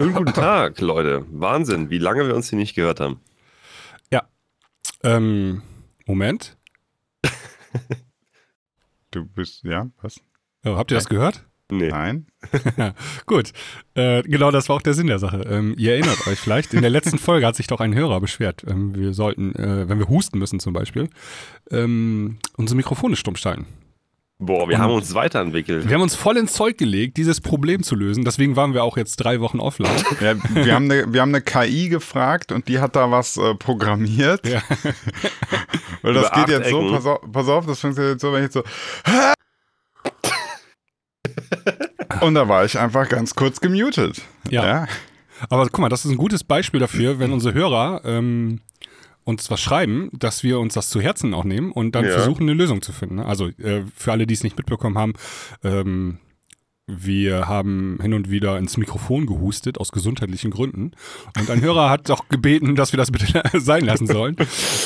Schönen guten Tag, Leute. Wahnsinn, wie lange wir uns hier nicht gehört haben. Ja. Ähm, Moment. Du bist, ja, was? Oh, habt ihr das gehört? Nee. Nein? Gut. Äh, genau, das war auch der Sinn der Sache. Ähm, ihr erinnert euch vielleicht, in der letzten Folge hat sich doch ein Hörer beschwert. Ähm, wir sollten, äh, wenn wir husten müssen zum Beispiel, ähm, unsere Mikrofone stumm schalten. Boah, wir Und- haben uns weiterentwickelt. Wir haben uns voll ins Zeug gelegt, dieses Problem zu lösen. Deswegen waren wir auch jetzt drei Wochen offline. Ja, wir, haben eine, wir haben eine KI gefragt und die hat da was äh, programmiert. Ja. Weil das Über geht jetzt so, Ecken. pass auf, pass auf, das funktioniert jetzt so, wenn ich jetzt so. Und da war ich einfach ganz kurz gemutet. Ja. Aber guck mal, das ist ein gutes Beispiel dafür, wenn unsere Hörer ähm, uns was schreiben, dass wir uns das zu Herzen auch nehmen und dann Ja. versuchen, eine Lösung zu finden. ne? Also äh, für alle, die es nicht mitbekommen haben, ähm, wir haben hin und wieder ins Mikrofon gehustet aus gesundheitlichen Gründen. Und ein Hörer hat auch gebeten, dass wir das bitte sein lassen sollen.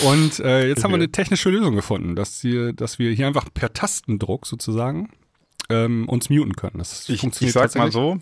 Und äh, jetzt haben wir eine technische Lösung gefunden, dass, hier, dass wir hier einfach per Tastendruck sozusagen ähm, uns muten können. Das Ich, ich funktioniert sag mal so,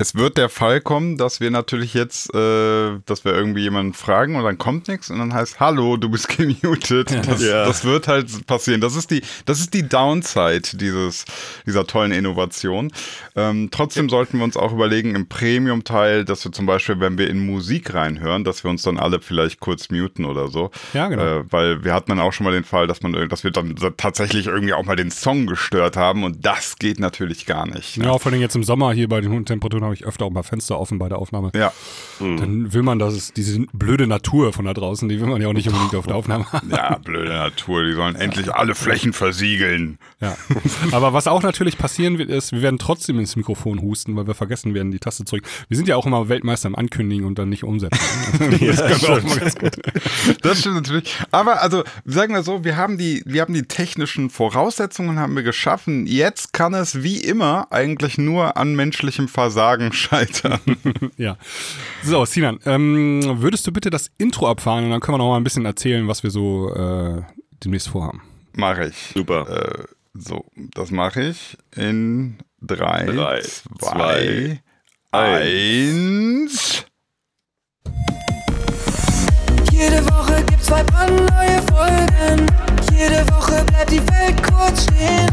es wird der Fall kommen, dass wir natürlich jetzt, äh, dass wir irgendwie jemanden fragen und dann kommt nichts und dann heißt, hallo, du bist gemutet. Das, Ja. das wird halt passieren. Das ist die, das ist die Downside dieses, dieser tollen Innovation. Ähm, trotzdem sollten wir uns auch überlegen im Premium-Teil, dass wir zum Beispiel, wenn wir in Musik reinhören, dass wir uns dann alle vielleicht kurz muten oder so. Ja, genau. Äh, weil wir hatten dann auch schon mal den Fall, dass man, dass wir dann tatsächlich irgendwie auch mal den Song gestört haben und das geht natürlich gar nicht. ne? Ja, vor allem jetzt im Sommer hier bei den hohen Temperaturen habe ich öfter auch mal Fenster offen bei der Aufnahme. Ja. Dann will man, dass es diese blöde Natur von da draußen, die will man ja auch nicht unbedingt auf der Aufnahme haben. Ja, blöde Natur, die sollen endlich alle Flächen versiegeln. Ja. Aber was auch natürlich passieren wird, ist, wir werden trotzdem ins Mikrofon husten, weil wir vergessen werden, die Taste zurück. Wir sind ja auch immer Weltmeister im Ankündigen und dann nicht umsetzen. Ja, das ganz gut. Das stimmt natürlich. Aber also, sagen wir so, wir haben die, wir haben die technischen Voraussetzungen haben wir geschaffen. Jetzt kann es wie immer eigentlich nur an menschlichem Versagen scheitern. Ja. So, Sinan, ähm, würdest du bitte das Intro abfahren und dann können wir noch mal ein bisschen erzählen, was wir so äh, demnächst vorhaben. Mache ich. Super. Äh, so, das mache ich in drei, Drei, zwei, zwei, eins. Jede Woche gibt's zwei brandneue Folgen. Jede Woche bleibt die Welt kurz stehen.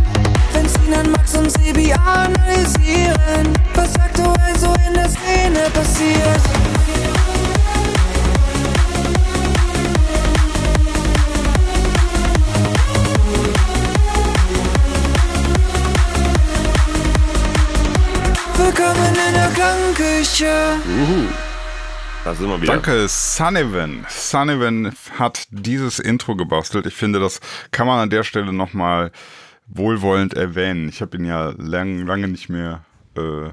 Sinan, Max und Sebi analysieren, was aktuell so in der Szene passiert. Willkommen in der Klangküche. Uhu. Da sind wir wieder. Danke, Sullivan. Sullivan hat dieses Intro gebastelt. Ich finde, das kann man an der Stelle nochmal wohlwollend erwähnen. Ich habe ihn ja lang, lange nicht mehr, äh,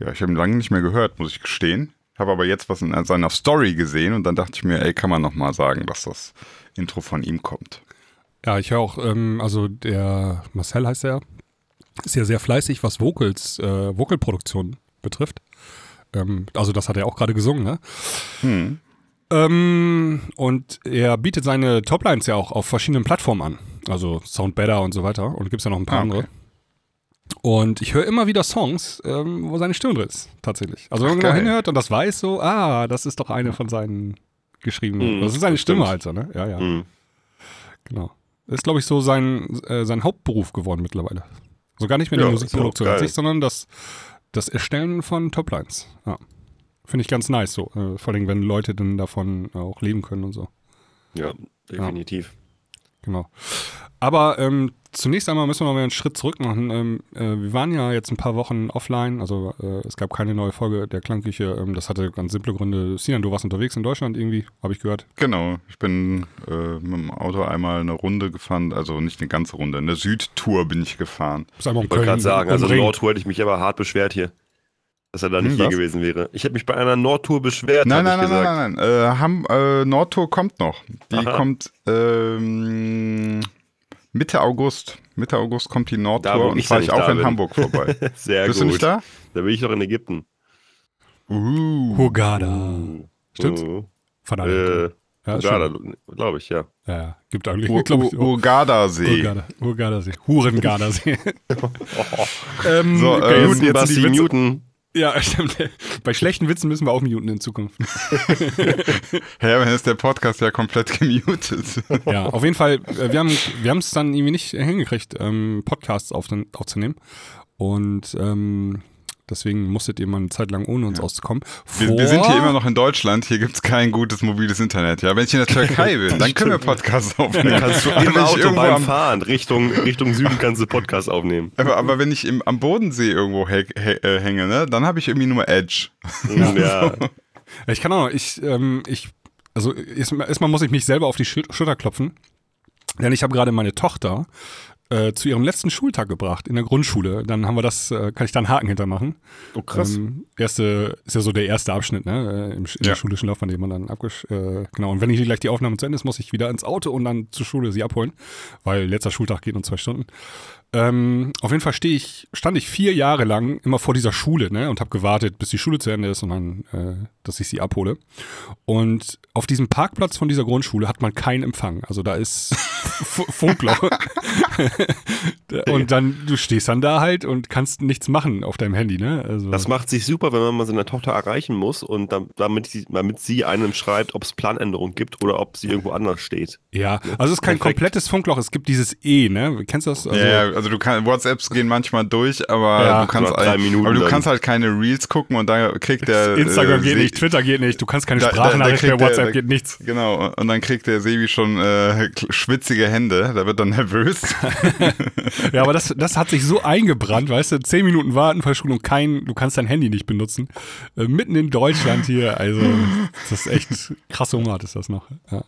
ja, ich habe ihn lange nicht mehr gehört, muss ich gestehen. Habe aber jetzt was in seiner Story gesehen und dann dachte ich mir, ey, kann man nochmal sagen, dass das Intro von ihm kommt. Ja, ich höre auch, ähm, also der Marcel heißt er, ist ja sehr fleißig, was Vocals, äh, Vocalproduktion betrifft. Ähm, also das hat er auch gerade gesungen, ne? Hm. Ähm, und er bietet seine Toplines ja auch auf verschiedenen Plattformen an. Also Sound Better und so weiter. Und gibt es ja noch ein paar Ah, okay. andere. Und ich höre immer wieder Songs, ähm, wo seine Stimme drin ist, tatsächlich. Also wenn man genau hinhört und das weiß so, ah, das ist doch eine von seinen geschriebenen. Mhm, das ist seine Stimme stimmt. halt so, ne? Ja, ja, Hm. genau. Ist, glaube ich, so sein, äh, sein Hauptberuf geworden mittlerweile. So gar nicht mehr die Ja, Musikproduktion ist auch an sich, sondern das, das Erstellen von Toplines. Ja. Finde ich ganz nice so. Äh, vor allem, wenn Leute dann davon auch leben können und so. Ja, definitiv. Genau. Aber ähm, zunächst einmal müssen wir mal einen Schritt zurück machen. Ähm, äh, wir waren ja jetzt ein paar Wochen offline, also äh, es gab keine neue Folge der Klangküche. Ähm, das hatte ganz simple Gründe. Sinan, du warst unterwegs in Deutschland irgendwie, habe ich gehört. Genau, ich bin äh, mit dem Auto einmal eine Runde gefahren, also nicht eine ganze Runde, eine Südtour bin ich gefahren. Ich wollte gerade sagen, also. Nordtour hätte ich mich aber hart beschwert hier. Dass er da nicht Hm, hier gewesen wäre. Ich hätte mich bei einer Nordtour beschwert, Nein, nein, ich nein, gesagt. nein, nein, nein. Äh, Ham, äh, Nordtour kommt noch. Die Aha. kommt ähm, Mitte August. Mitte August kommt die Nordtour Da, und ich fahre ja ich auch da in bin. Hamburg vorbei. Sehr Bist gut. du nicht da? Da bin ich doch in Ägypten. Uh. Hurghada. Stimmt's? Uh, Verdammt. äh, ja, glaube ich, ja. ja, ja. Gibt eigentlich, Ur glaube ich, Ur Urgada-See. Hurghada. Hurghada-See. Hurengardasee. ähm, So, okay, ähm, jetzt, Newton, jetzt sind Basti, die Witze, Newton. Ja, stimmt. Bei schlechten Witzen müssen wir auch muten in Zukunft. Ja, dann ist der Podcast ja komplett gemutet. Ja, auf jeden Fall, äh, wir haben wir haben es dann irgendwie nicht hingekriegt, ähm, Podcasts auf, aufzunehmen. Und ähm, deswegen musstet ihr mal eine Zeit lang ohne uns auszukommen. Wir, wir sind hier immer noch in Deutschland, hier gibt's kein gutes mobiles Internet. Ja, wenn ich in der Türkei bin, dann können wir Podcasts aufnehmen. Kannst du im Auto beim am- Fahren Richtung, Richtung Süden kannst du Podcast aufnehmen. aber, aber wenn ich im, am Bodensee irgendwo äh, hänge, ne, dann habe ich irgendwie nur Edge. Ja. Ich kann auch noch, ich, ähm, ich, also erstmal muss ich mich selber auf die Schul- Schulter klopfen, denn ich habe gerade meine Tochter äh, zu ihrem letzten Schultag gebracht in der Grundschule. Dann haben wir das, äh, kann ich da einen Haken hintermachen. Oh, krass. Ähm, erste, ist ja so der erste Abschnitt, ne, äh, im, in Ja. der schulischen Laufbahn, den man dann abgesch, äh, genau. Und wenn ich gleich die Aufnahme zu Ende ist, muss ich wieder ins Auto und dann zur Schule sie abholen, weil letzter Schultag geht nur zwei Stunden. Ähm, auf jeden Fall stehe ich, stand ich vier Jahre lang immer vor dieser Schule, ne, und habe gewartet, bis die Schule zu Ende ist und dann, äh, dass ich sie abhole. Und auf diesem Parkplatz von dieser Grundschule hat man keinen Empfang. Also da ist Funkloch. und dann, du stehst dann da halt und kannst nichts machen auf deinem Handy, ne? Also, Das macht sich super, wenn man mal seine Tochter erreichen muss und dam- damit sie, damit sie einem schreibt, ob es Planänderungen gibt oder ob sie irgendwo anders steht. ja, also es ist kein Perfekt. komplettes Funkloch, es gibt dieses E, ne? Kennst du das? Also, ja, also du kannst WhatsApps gehen manchmal durch, aber Ja, du kannst Minuten aber du kannst halt keine Reels gucken und da kriegt der Instagram äh, geht nicht, Twitter geht nicht, du kannst keine Da- Sprachnachricht der- WhatsApp da- geht nichts. Genau, und dann kriegt der Sebi schon äh, schwitzige Hände, da wird dann nervös. Ja, aber das, das hat sich so eingebrannt, weißt du, zehn Minuten warten, Verschulung, kein, du kannst dein Handy nicht benutzen. Äh, mitten in Deutschland hier, also das ist echt krasse Humor ist das noch. Ja.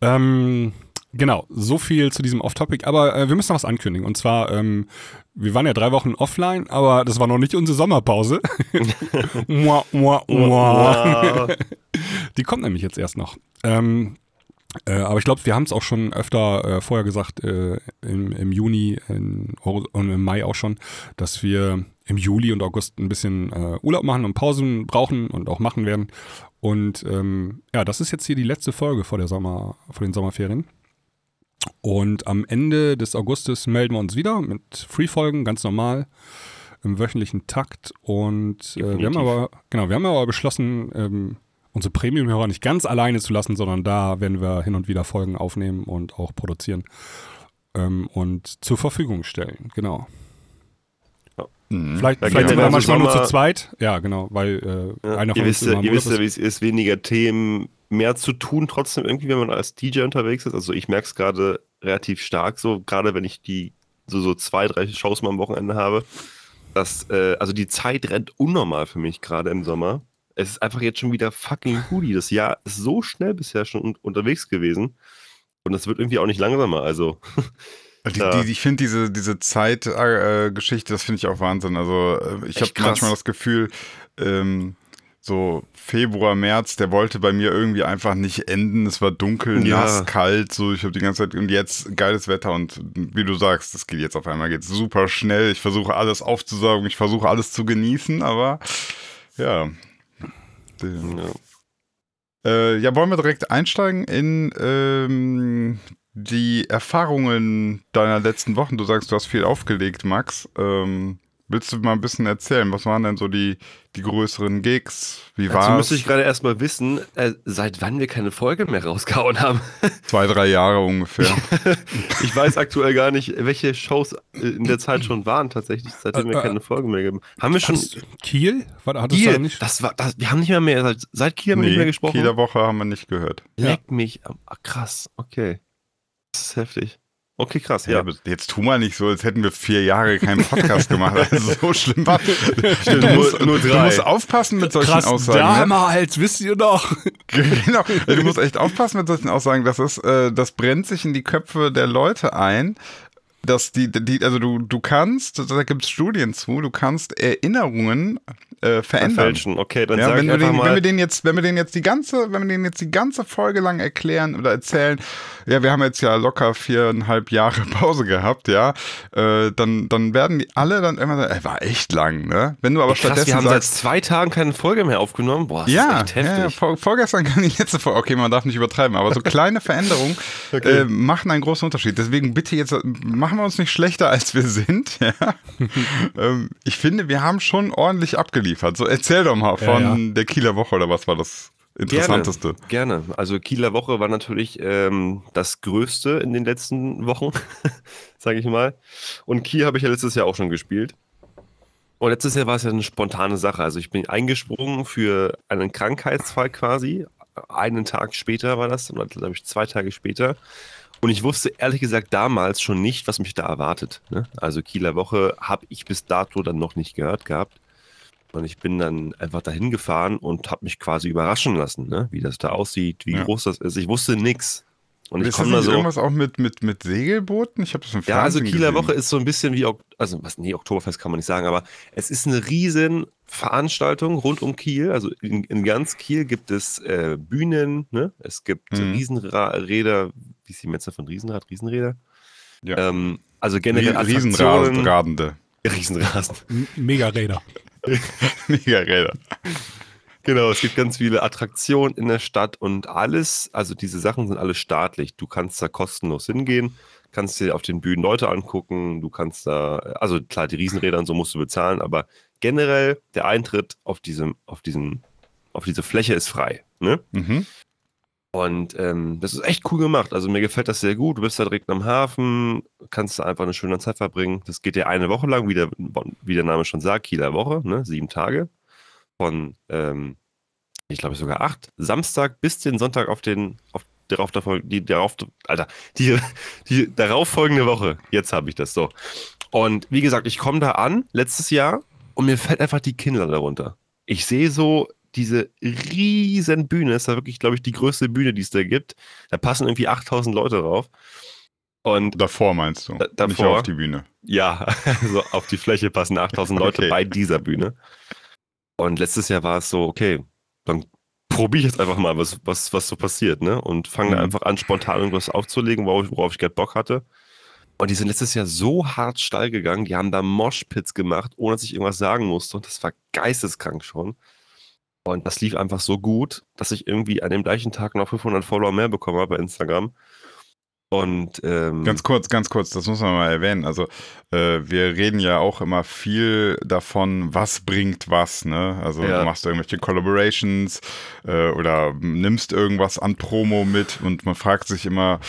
Ähm, genau, so viel zu diesem Off-Topic, aber äh, wir müssen noch was ankündigen. Und zwar, ähm, wir waren ja drei Wochen offline, aber das war noch nicht unsere Sommerpause. mua, mua, mua. Die kommt nämlich jetzt erst noch. Ähm, äh, aber ich glaube, wir haben es auch schon öfter äh, vorher gesagt, äh, im, im Juni in, und im Mai auch schon, dass wir im Juli und August ein bisschen äh, Urlaub machen und Pausen brauchen und auch machen werden. Und ähm, ja, das ist jetzt hier die letzte Folge vor, der Sommer, vor den Sommerferien. Und am Ende des Augustes melden wir uns wieder mit Free-Folgen, ganz normal, im wöchentlichen Takt. Und äh, wir haben aber, genau, wir haben aber beschlossen, ähm, unsere Premium-Hörer nicht ganz alleine zu lassen, sondern da werden wir hin und wieder Folgen aufnehmen und auch produzieren ähm, und zur Verfügung stellen. Genau. Mhm. Vielleicht, Da vielleicht sind wir manchmal nur zu Sommer- zweit. Ja, genau, weil äh, Ja, einer ihr von uns wisst, ihr wisst ja, wie es ist, weniger Themen, mehr zu tun, trotzdem irgendwie, wenn man als DJ unterwegs ist. Also ich merke es gerade relativ stark so, gerade wenn ich die so, so zwei, drei Shows mal am Wochenende habe, dass, äh, also die Zeit rennt unnormal für mich gerade im Sommer. Es ist einfach jetzt schon wieder fucking Hoodie. Das Jahr ist so schnell bisher schon un unterwegs gewesen. Und das wird irgendwie auch nicht langsamer. Also, Die, Ja. die, ich finde diese, diese Zeitgeschichte, äh, Geschichte, das finde ich auch Wahnsinn. Also äh, ich habe manchmal das Gefühl, ähm, so Februar, März, der wollte bei mir irgendwie einfach nicht enden. Es war dunkel, Ja. nass, kalt, so ich habe die ganze Zeit und jetzt geiles Wetter und wie du sagst, das geht jetzt auf einmal geht super schnell. Ich versuche alles aufzusaugen, ich versuche alles zu genießen, aber ja. ja. Äh, ja, wollen wir direkt einsteigen in ähm, die Erfahrungen deiner letzten Wochen? Du sagst, du hast viel aufgelegt, Max. Ähm, willst du mal ein bisschen erzählen? Was waren denn so die, die größeren Gigs? Wie Dazu war müsste es? ich gerade erstmal wissen, äh, seit wann wir keine Folge mehr rausgehauen haben. Zwei, drei Jahre ungefähr. Ich weiß aktuell gar nicht, welche Shows äh, in der Zeit schon waren, tatsächlich, seitdem wir Äh, äh, keine Folge mehr geben. Haben wir schon. Kiel? War, hat das da Kiel, nicht? das war, das, wir haben nicht mehr mehr, seit, seit Kiel haben wir nicht mehr nee, gesprochen. Kieler Woche haben wir nicht gehört. Leck mich. am- Ah, krass, okay. Das ist heftig. Okay, krass, Ja. jetzt tu mal nicht so, als hätten wir vier Jahre keinen Podcast gemacht. Also so schlimm war Stimmt, du, musst, nur du musst aufpassen mit solchen Krass, Aussagen. ne? damals, wisst ihr doch. Genau. Du musst echt aufpassen mit solchen Aussagen. Das ist, äh, das brennt sich in die Köpfe der Leute ein. Dass die, die, also du, du kannst, da gibt es Studien zu, du kannst Erinnerungen äh, verändern. Verfälschen. Okay, dann Ja, sag wenn, ich wir einfach den, wenn mal. wir den jetzt, wenn wir den jetzt die ganze, wenn wir den jetzt die ganze Folge lang erklären oder erzählen, ja, wir haben jetzt ja locker viereinhalb Jahre Pause gehabt, ja, äh, dann, dann werden die alle dann immer sagen, ey, war echt lang, ne? Wenn du aber Krass, stattdessen wir haben sagst, seit zwei Tagen keine Folge mehr aufgenommen. Boah, das ja, ist echt ja, ja, heftig. vor, vorgestern kam die letzte Folge. Okay, man darf nicht übertreiben, aber so kleine Veränderungen Okay. äh, machen einen großen Unterschied. Deswegen bitte jetzt, machen machen wir uns nicht schlechter, als wir sind. Ja. ähm, ich finde, wir haben schon ordentlich abgeliefert. So, erzähl doch mal von Ja, ja. der Kieler Woche oder was war das Interessanteste? Gerne, gerne. Also Kieler Woche war natürlich ähm, das Größte in den letzten Wochen, sage ich mal. Und Kiel habe ich ja letztes Jahr auch schon gespielt. Und letztes Jahr war es ja eine spontane Sache. Also ich bin eingesprungen für einen Krankheitsfall quasi. Einen Tag später war das, oder glaube ich zwei Tage später. Und ich wusste ehrlich gesagt damals schon nicht, was mich da erwartet. Ne? Also Kieler Woche habe ich bis dato dann noch nicht gehört gehabt. Und ich bin dann einfach dahin gefahren und habe mich quasi überraschen lassen, ne? wie das da aussieht, wie Ja. groß das ist. Ich wusste nix. Und ich komme da nicht so. irgendwas auch mit, mit, mit Segelbooten? Ich habe das im Ja, also Fernsehen Kieler gesehen. Woche ist so ein bisschen wie, also was, nee, Oktoberfest kann man nicht sagen, aber es ist eine riesen Veranstaltung rund um Kiel. Also in, in ganz Kiel gibt es äh, Bühnen, ne? es gibt Mhm. Riesenräder, wie ist die Metze von Riesenrad? Riesenräder? Ja. Ähm, also generell Riesenradende. Riesenrasen. Mega-Räder. Mega-Räder. Genau, es gibt ganz viele Attraktionen in der Stadt und alles, also diese Sachen sind alle staatlich. Du kannst da kostenlos hingehen, kannst dir auf den Bühnen Leute angucken, du kannst da, also klar, die Riesenräder und so musst du bezahlen, aber generell der Eintritt auf diesem, auf diesen, auf diese Fläche ist frei. Ne? Mhm. Und ähm, das ist echt cool gemacht. Also mir gefällt das sehr gut. Du bist da direkt am Hafen, kannst da einfach eine schöne Zeit verbringen. Das geht ja eine Woche lang, wie der, wie der Name schon sagt, Kieler Woche, ne? sieben Tage. Von, ähm, ich glaube sogar acht, Samstag bis den Sonntag auf den, auf darauf, davor- die darauf, Alter, die, die darauffolgende Woche. Jetzt habe ich das so. Und wie gesagt, ich komme da an, letztes Jahr, und mir fällt einfach die Kinnlade runter. Ich sehe so diese riesen Bühne, das ist ja wirklich, glaube ich, die größte Bühne, die es da gibt. Da passen irgendwie 8000 Leute drauf. Und Davor meinst du? Da- Nicht davor. auf die Bühne. ja, also auf die Fläche passen 8000 Leute Okay. bei dieser Bühne. Und letztes Jahr war es so, okay, dann probiere ich jetzt einfach mal, was, was, was so passiert, ne? Und fange da Mhm. einfach an, spontan irgendwas aufzulegen, worauf, worauf ich gerade Bock hatte. Und die sind letztes Jahr so hart steil gegangen, die haben da Moshpits gemacht, ohne dass ich irgendwas sagen musste. Und das war geisteskrank schon. Und das lief einfach so gut, dass ich irgendwie an dem gleichen Tag noch 500 Follower mehr bekommen habe bei Instagram. Und ähm, Ganz kurz, ganz kurz, das muss man mal erwähnen. Also äh, wir reden ja auch immer viel davon, was bringt was, ne? Also Ja. du machst irgendwelche Collaborations äh, oder nimmst irgendwas an Promo mit und man fragt sich immer,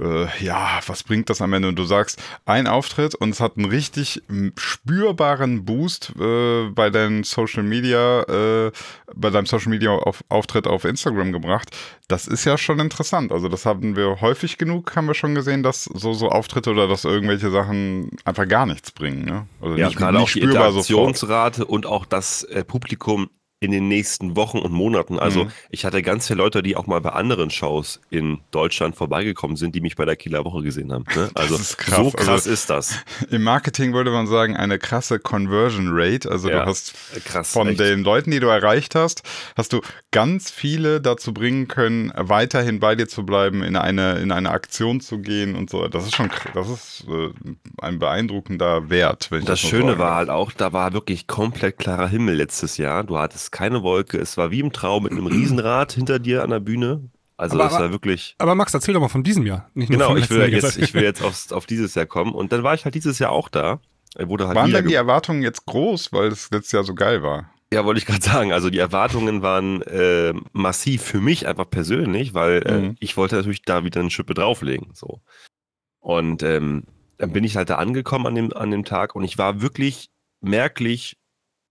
äh, ja, was bringt das am Ende? Und du sagst, ein Auftritt und es hat einen richtig spürbaren Boost äh, bei deinen Social Media, äh, bei deinem Social Media auf, Auftritt auf Instagram gebracht. Das ist ja schon interessant. Also das haben wir häufig genug, haben wir schon gesehen, dass so, so Auftritte oder dass irgendwelche Sachen einfach gar nichts bringen. Ne? Also Ja, nicht, gerade nicht auch die spürbar sofort. Interaktionsrate und auch das äh, Publikum in den nächsten Wochen und Monaten. Also Mhm. ich hatte ganz viele Leute, die auch mal bei anderen Shows in Deutschland vorbeigekommen sind, die mich bei der Kieler Woche gesehen haben. Ne? Also ist krass. so krass Also- ist das. Im Marketing würde man sagen, eine krasse Conversion Rate. Also Ja, du hast krass, von echt. den Leuten, die du erreicht hast, hast du ganz viele dazu bringen können, weiterhin bei dir zu bleiben, in eine, in eine Aktion zu gehen und so. Das ist schon, das ist äh, ein beeindruckender Wert. Das das, Schöne war halt auch, da war wirklich komplett klarer Himmel letztes Jahr. Du hattest keine Wolke. Es war wie im Traum mit einem Riesenrad hinter dir an der Bühne. Also Aber- das war wirklich. Aber Max, erzähl doch mal von diesem Jahr. Genau, ich will Jahr. jetzt, ich will jetzt aufs, auf dieses Jahr kommen. Und dann war ich halt dieses Jahr auch da. Wurde halt Waren denn die ge- Erwartungen jetzt groß, weil es letztes Jahr so geil war? Ja, wollte ich gerade sagen. Also die Erwartungen waren äh, massiv für mich einfach persönlich, weil äh, Mhm. ich wollte natürlich da wieder eine Schippe drauflegen. So. Und ähm, dann bin ich halt da angekommen an dem, an dem Tag und ich war wirklich merklich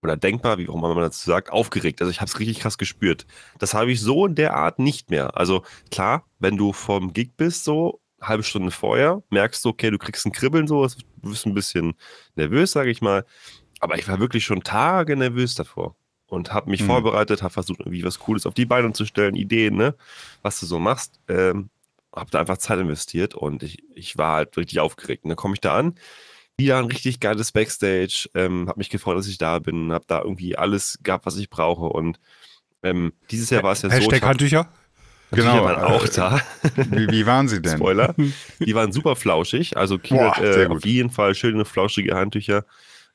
oder denkbar, wie auch immer man dazu sagt, aufgeregt. Also ich habe es richtig krass gespürt. Das habe ich so in der Art nicht mehr. Also klar, wenn du vom Gig bist, so halbe Stunde vorher, merkst du, okay, du kriegst ein Kribbeln so, du bist ein bisschen nervös, sage ich mal. Aber ich war wirklich schon Tage nervös davor und habe mich Mhm. vorbereitet, habe versucht, irgendwie was Cooles auf die Beine zu stellen, Ideen, ne, was du so machst. Ähm, habe da einfach Zeit investiert und ich, ich war halt richtig aufgeregt. Und dann komme ich da an, wieder ein richtig geiles Backstage, ähm, habe mich gefreut, dass ich da bin, habe da irgendwie alles gehabt, was ich brauche und ähm, dieses Jahr war es ja so, Hashtag ich hab- Handtücher. Genau, waren auch da. Wie, wie waren sie denn? Spoiler. Die waren super flauschig. Also Kiel Boah, hat äh, auf jeden Fall schöne flauschige Handtücher.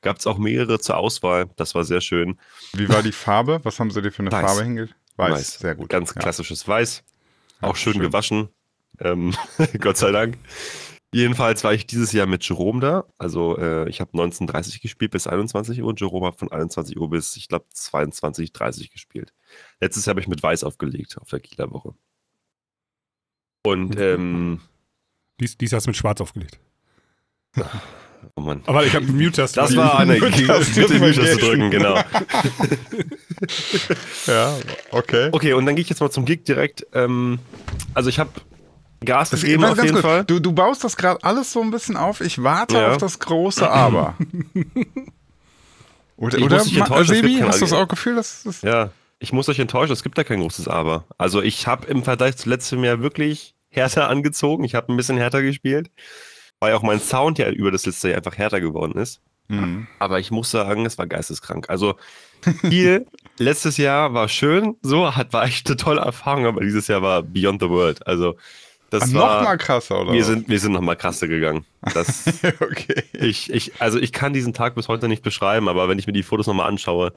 Gab es auch mehrere zur Auswahl. Das war sehr schön. Wie war die Farbe? Was haben sie dir für eine Weiß. Farbe hingelegt? Weiß. sehr gut. Ganz Ja. klassisches Weiß. Auch schön, schön. gewaschen. Ähm, Gott sei Dank. Jedenfalls war ich dieses Jahr mit Jerome da. Also äh, ich habe 19.30 gespielt bis 21 Uhr und Jerome hat von 21 Uhr bis, ich glaube, 22.30 gespielt. Letztes Jahr habe ich mit Weiß aufgelegt auf der Kieler Woche. Und ähm, Dies, dies hast du mit Schwarz aufgelegt. oh Mann. Aber ich habe einen Mute-Tast. Das war eine Mute zu drücken, genau. Ja, okay. Okay, und dann gehe ich jetzt mal zum Gig direkt. Ähm, also ich habe Gas Das, gegeben auf ganz jeden kurz. Fall. Du, du baust das gerade alles so ein bisschen auf. Ich warte Ja. auf das große Aber. Oder, Ich oder Ma- Sebi, hast du das auch Gefühl, dass das. Ja, ich muss euch enttäuschen, es gibt da kein großes Aber. Also ich habe im Vergleich zu letztem Jahr wirklich härter angezogen. Ich habe ein bisschen härter gespielt, weil auch mein Sound ja über das letzte Jahr einfach härter geworden ist. Mhm. Aber ich muss sagen, es war geisteskrank. Also viel letztes Jahr war schön, so hat war echt eine tolle Erfahrung, aber dieses Jahr war Beyond the World. Also das war noch mal krasser, oder? wir sind wir sind noch mal krasser gegangen. Das okay. ich, ich, also ich kann diesen Tag bis heute nicht beschreiben, aber wenn ich mir die Fotos nochmal anschaue,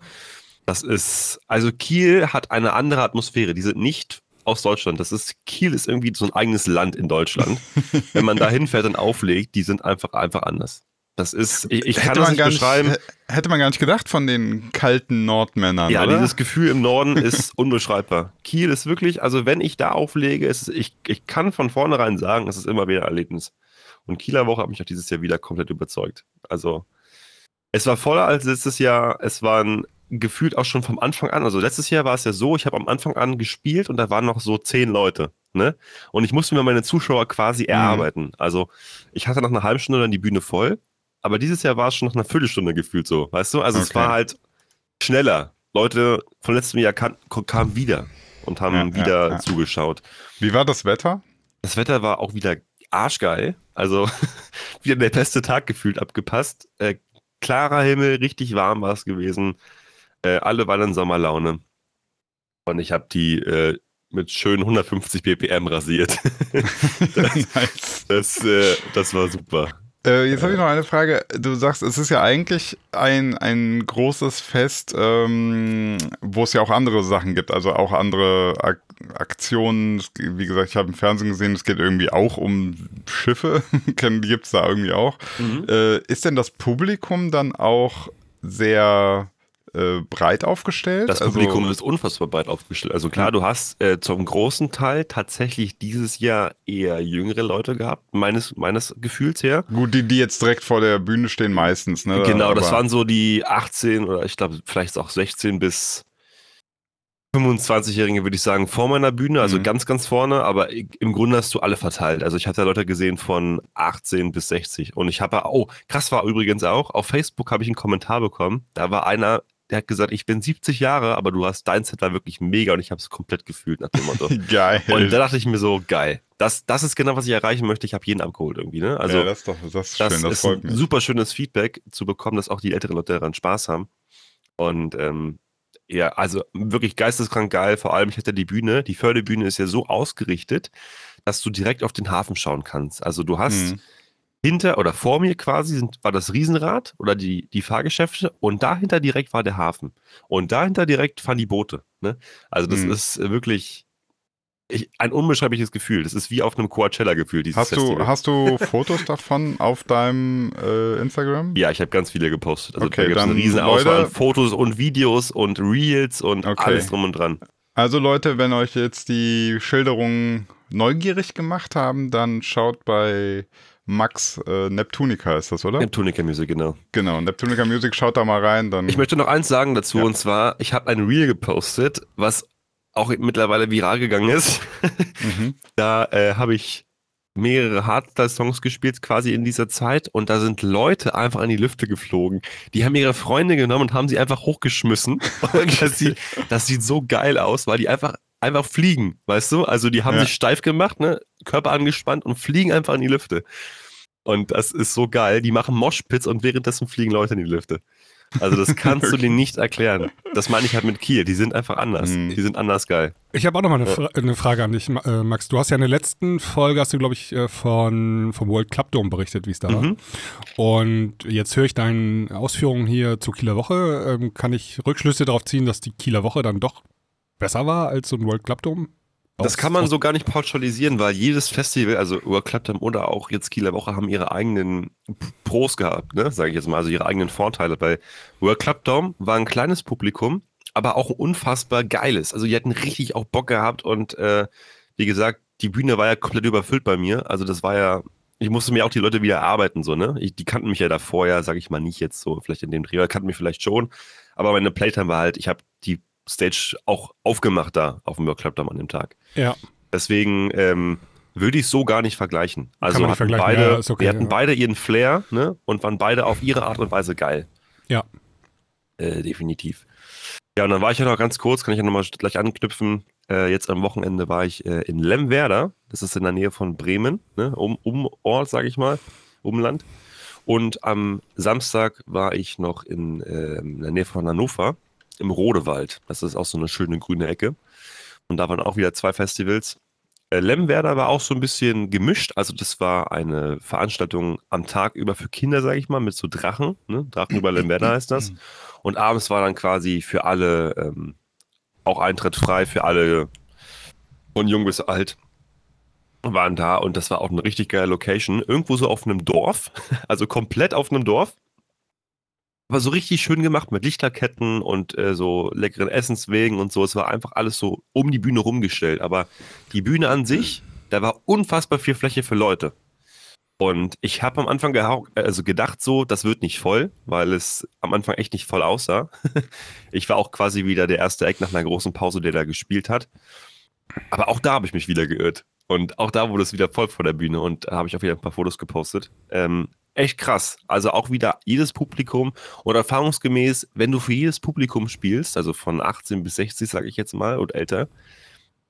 das ist, also Kiel hat eine andere Atmosphäre. Die sind nicht aus Deutschland. Das ist, Kiel ist irgendwie so ein eigenes Land in Deutschland. wenn man da hinfährt und auflegt, die sind einfach, einfach anders. Das ist, ich, ich kann hätte das man nicht gar nicht, beschreiben. hä- hätte man gar nicht gedacht von den kalten Nordmännern, Ja, oder? dieses Gefühl im Norden ist unbeschreibbar. Kiel ist wirklich, also wenn ich da auflege, ist, ich, ich kann von vornherein sagen, es ist immer wieder ein Erlebnis. Und Kieler Woche hat mich auch dieses Jahr wieder komplett überzeugt. Also es war voller als letztes Jahr. Es waren gefühlt auch schon vom Anfang an. Also letztes Jahr war es ja so, ich habe am Anfang an gespielt und da waren noch so zehn Leute. Ne? Und ich musste mir meine Zuschauer quasi erarbeiten. Also ich hatte nach einer halben Stunde dann die Bühne voll. Aber dieses Jahr war es schon nach einer Viertelstunde gefühlt so, weißt du? Also es Okay. war halt schneller. Leute von letztem Jahr kamen wieder und haben Ja, wieder ja. zugeschaut. Wie war das Wetter? Das Wetter war auch wieder arschgeil. Also wieder der beste Tag gefühlt abgepasst. Äh, klarer Himmel, richtig warm war es gewesen. Äh, alle waren in Sommerlaune. Und ich habe die äh, mit schönen 150 BPM rasiert. nice. Das, äh, das war super. Äh, jetzt habe ich noch eine Frage. Du sagst, es ist ja eigentlich ein, ein großes Fest, ähm, wo es ja auch andere Sachen gibt, also auch andere Ak Aktionen. Wie gesagt, ich habe im Fernsehen gesehen, es geht irgendwie auch um Schiffe. Die gibt es da irgendwie auch. Äh, ist denn das Publikum dann auch sehr äh, breit aufgestellt? Das Also- Publikum ist unfassbar breit aufgestellt. Also klar, du hast äh, zum großen Teil tatsächlich dieses Jahr eher jüngere Leute gehabt, meines, meines Gefühls her. Gut, die, die jetzt direkt vor der Bühne stehen, meistens. Ne? Genau, das Aber- waren so die 18 oder ich glaube vielleicht auch 16 bis 25-Jährige, würde ich sagen, vor meiner Bühne, also Mhm. ganz, ganz vorne, aber im Grunde hast du alle verteilt. Also ich hatte Leute gesehen von 18 bis 60 und ich habe, oh, krass war übrigens auch, auf Facebook habe ich einen Kommentar bekommen, da war einer, der hat gesagt, ich bin 70 Jahre, aber du hast, dein Set war wirklich mega und ich habe es komplett gefühlt nach dem Motto. Geil. Und da dachte ich mir so, geil, das, das ist genau, was ich erreichen möchte, ich habe jeden abgeholt irgendwie, ne? Also ja, das ist doch das ist das schön, das ist freut ein mich. super schönes Feedback zu bekommen, dass auch die älteren Leute daran Spaß haben. Und ähm, ja, also wirklich geisteskrank geil. Vor allem, ich hatte die Bühne, die Förderbühne ist ja so ausgerichtet, dass du direkt auf den Hafen schauen kannst. Also du hast Mhm. Hinter oder vor mir quasi sind, war das Riesenrad oder die, die Fahrgeschäfte und dahinter direkt war der Hafen. Und dahinter direkt fahren die Boote. Ne? Also das Mhm. ist äh, wirklich ich, ein unbeschreibliches Gefühl. Das ist wie auf einem Coachella-Gefühl, dieses Hast du, Festival. hast du Fotos davon auf deinem äh, Instagram? Ja, ich habe ganz viele gepostet. Also Okay, da gibt es eine riesen Auswahl an Fotos und Videos und Reels und Okay. alles drum und dran. Also Leute, wenn euch jetzt die Schilderungen neugierig gemacht haben, dann schaut bei Max äh, Neptunica ist das, oder? Neptunica Music, genau. genau, Neptunica Music, schaut da mal rein. Dann Ich möchte noch eins sagen dazu Ja. und zwar, ich habe ein Reel gepostet, was auch mittlerweile viral gegangen ist. mhm. Da äh, habe ich mehrere Hardstyle-Songs gespielt, quasi in dieser Zeit, und da sind Leute einfach in die Lüfte geflogen. Die haben ihre Freunde genommen und haben sie einfach hochgeschmissen. Das, sieht, das sieht so geil aus, weil die einfach, einfach fliegen, weißt du? Also die haben Ja. sich steif gemacht, ne? Körper angespannt und fliegen einfach in die Lüfte. Und das ist so geil. Die machen Moshpits und währenddessen fliegen Leute in die Lüfte. Also das kannst du denen nicht erklären. Das meine ich halt mit Kiel. Die sind einfach anders. Mhm. Die sind anders geil. Ich habe auch noch mal eine, Fra eine Frage an dich, äh, Max. Du hast ja in der letzten Folge, hast du, glaube ich, äh, von, vom World Club Dome berichtet, wie es da war. Mhm. Und jetzt höre ich deine Ausführungen hier zur Kieler Woche. Ähm, kann ich Rückschlüsse darauf ziehen, dass die Kieler Woche dann doch besser war als so ein World Club Dome? Das kann man so gar nicht pauschalisieren, weil jedes Festival, also World Club Time oder auch jetzt Kieler Woche, haben ihre eigenen Pros gehabt, ne? sage ich jetzt mal, also ihre eigenen Vorteile. Bei World Club Dome war ein kleines Publikum, aber auch unfassbar geiles. Also die hatten richtig auch Bock gehabt und äh, wie gesagt, die Bühne war ja komplett überfüllt bei mir. Also das war ja, ich musste mir auch die Leute wieder erarbeiten, so, ne? Ich, die kannten mich ja davor ja, sage ich mal, nicht jetzt so, vielleicht in dem Dreh, kannten mich vielleicht schon, aber meine Playtime war halt, ich habe Stage auch aufgemacht da auf dem World Club Dome an dem Tag. Ja. Deswegen ähm, würde ich so gar nicht vergleichen. Also hatten vergleichen, beide, ja, okay, hatten ja. beide ihren Flair ne? und waren beide auf ihre Art und Weise geil. Ja. Äh, definitiv. Ja, und dann war ich ja noch ganz kurz, kann ich ja nochmal gleich anknüpfen. Äh, jetzt am Wochenende war ich äh, in Lemwerder, das ist in der Nähe von Bremen, ne? um, um Ort, sage ich mal, Umland. Und am Samstag war ich noch in, ähm, in der Nähe von Hannover, im Rodewald. Das ist auch so eine schöne grüne Ecke. Und da waren auch wieder zwei Festivals. Äh, Lemwerder war auch so ein bisschen gemischt. Also das war eine Veranstaltung am Tag über für Kinder, sage ich mal, mit so Drachen. Ne? Drachen über Lemwerder heißt das. Und abends war dann quasi für alle ähm, auch Eintritt frei, für alle von jung bis alt waren da. Und das war auch eine richtig geile Location. Irgendwo so auf einem Dorf, also komplett auf einem Dorf. Aber so richtig schön gemacht mit Lichterketten und äh, so leckeren Essenswegen und so. Es war einfach alles so um die Bühne rumgestellt. Aber die Bühne an sich, da war unfassbar viel Fläche für Leute. Und ich habe am Anfang also gedacht so, das wird nicht voll, weil es am Anfang echt nicht voll aussah. ich war auch quasi wieder der erste Eck nach einer großen Pause, der da gespielt hat. Aber auch da habe ich mich wieder geirrt. Und auch da wurde es wieder voll vor der Bühne und da habe ich auch wieder ein paar Fotos gepostet. Ähm, echt krass. Also auch wieder jedes Publikum und erfahrungsgemäß, wenn du für jedes Publikum spielst, also von 18 bis 60, sage ich jetzt mal, und älter,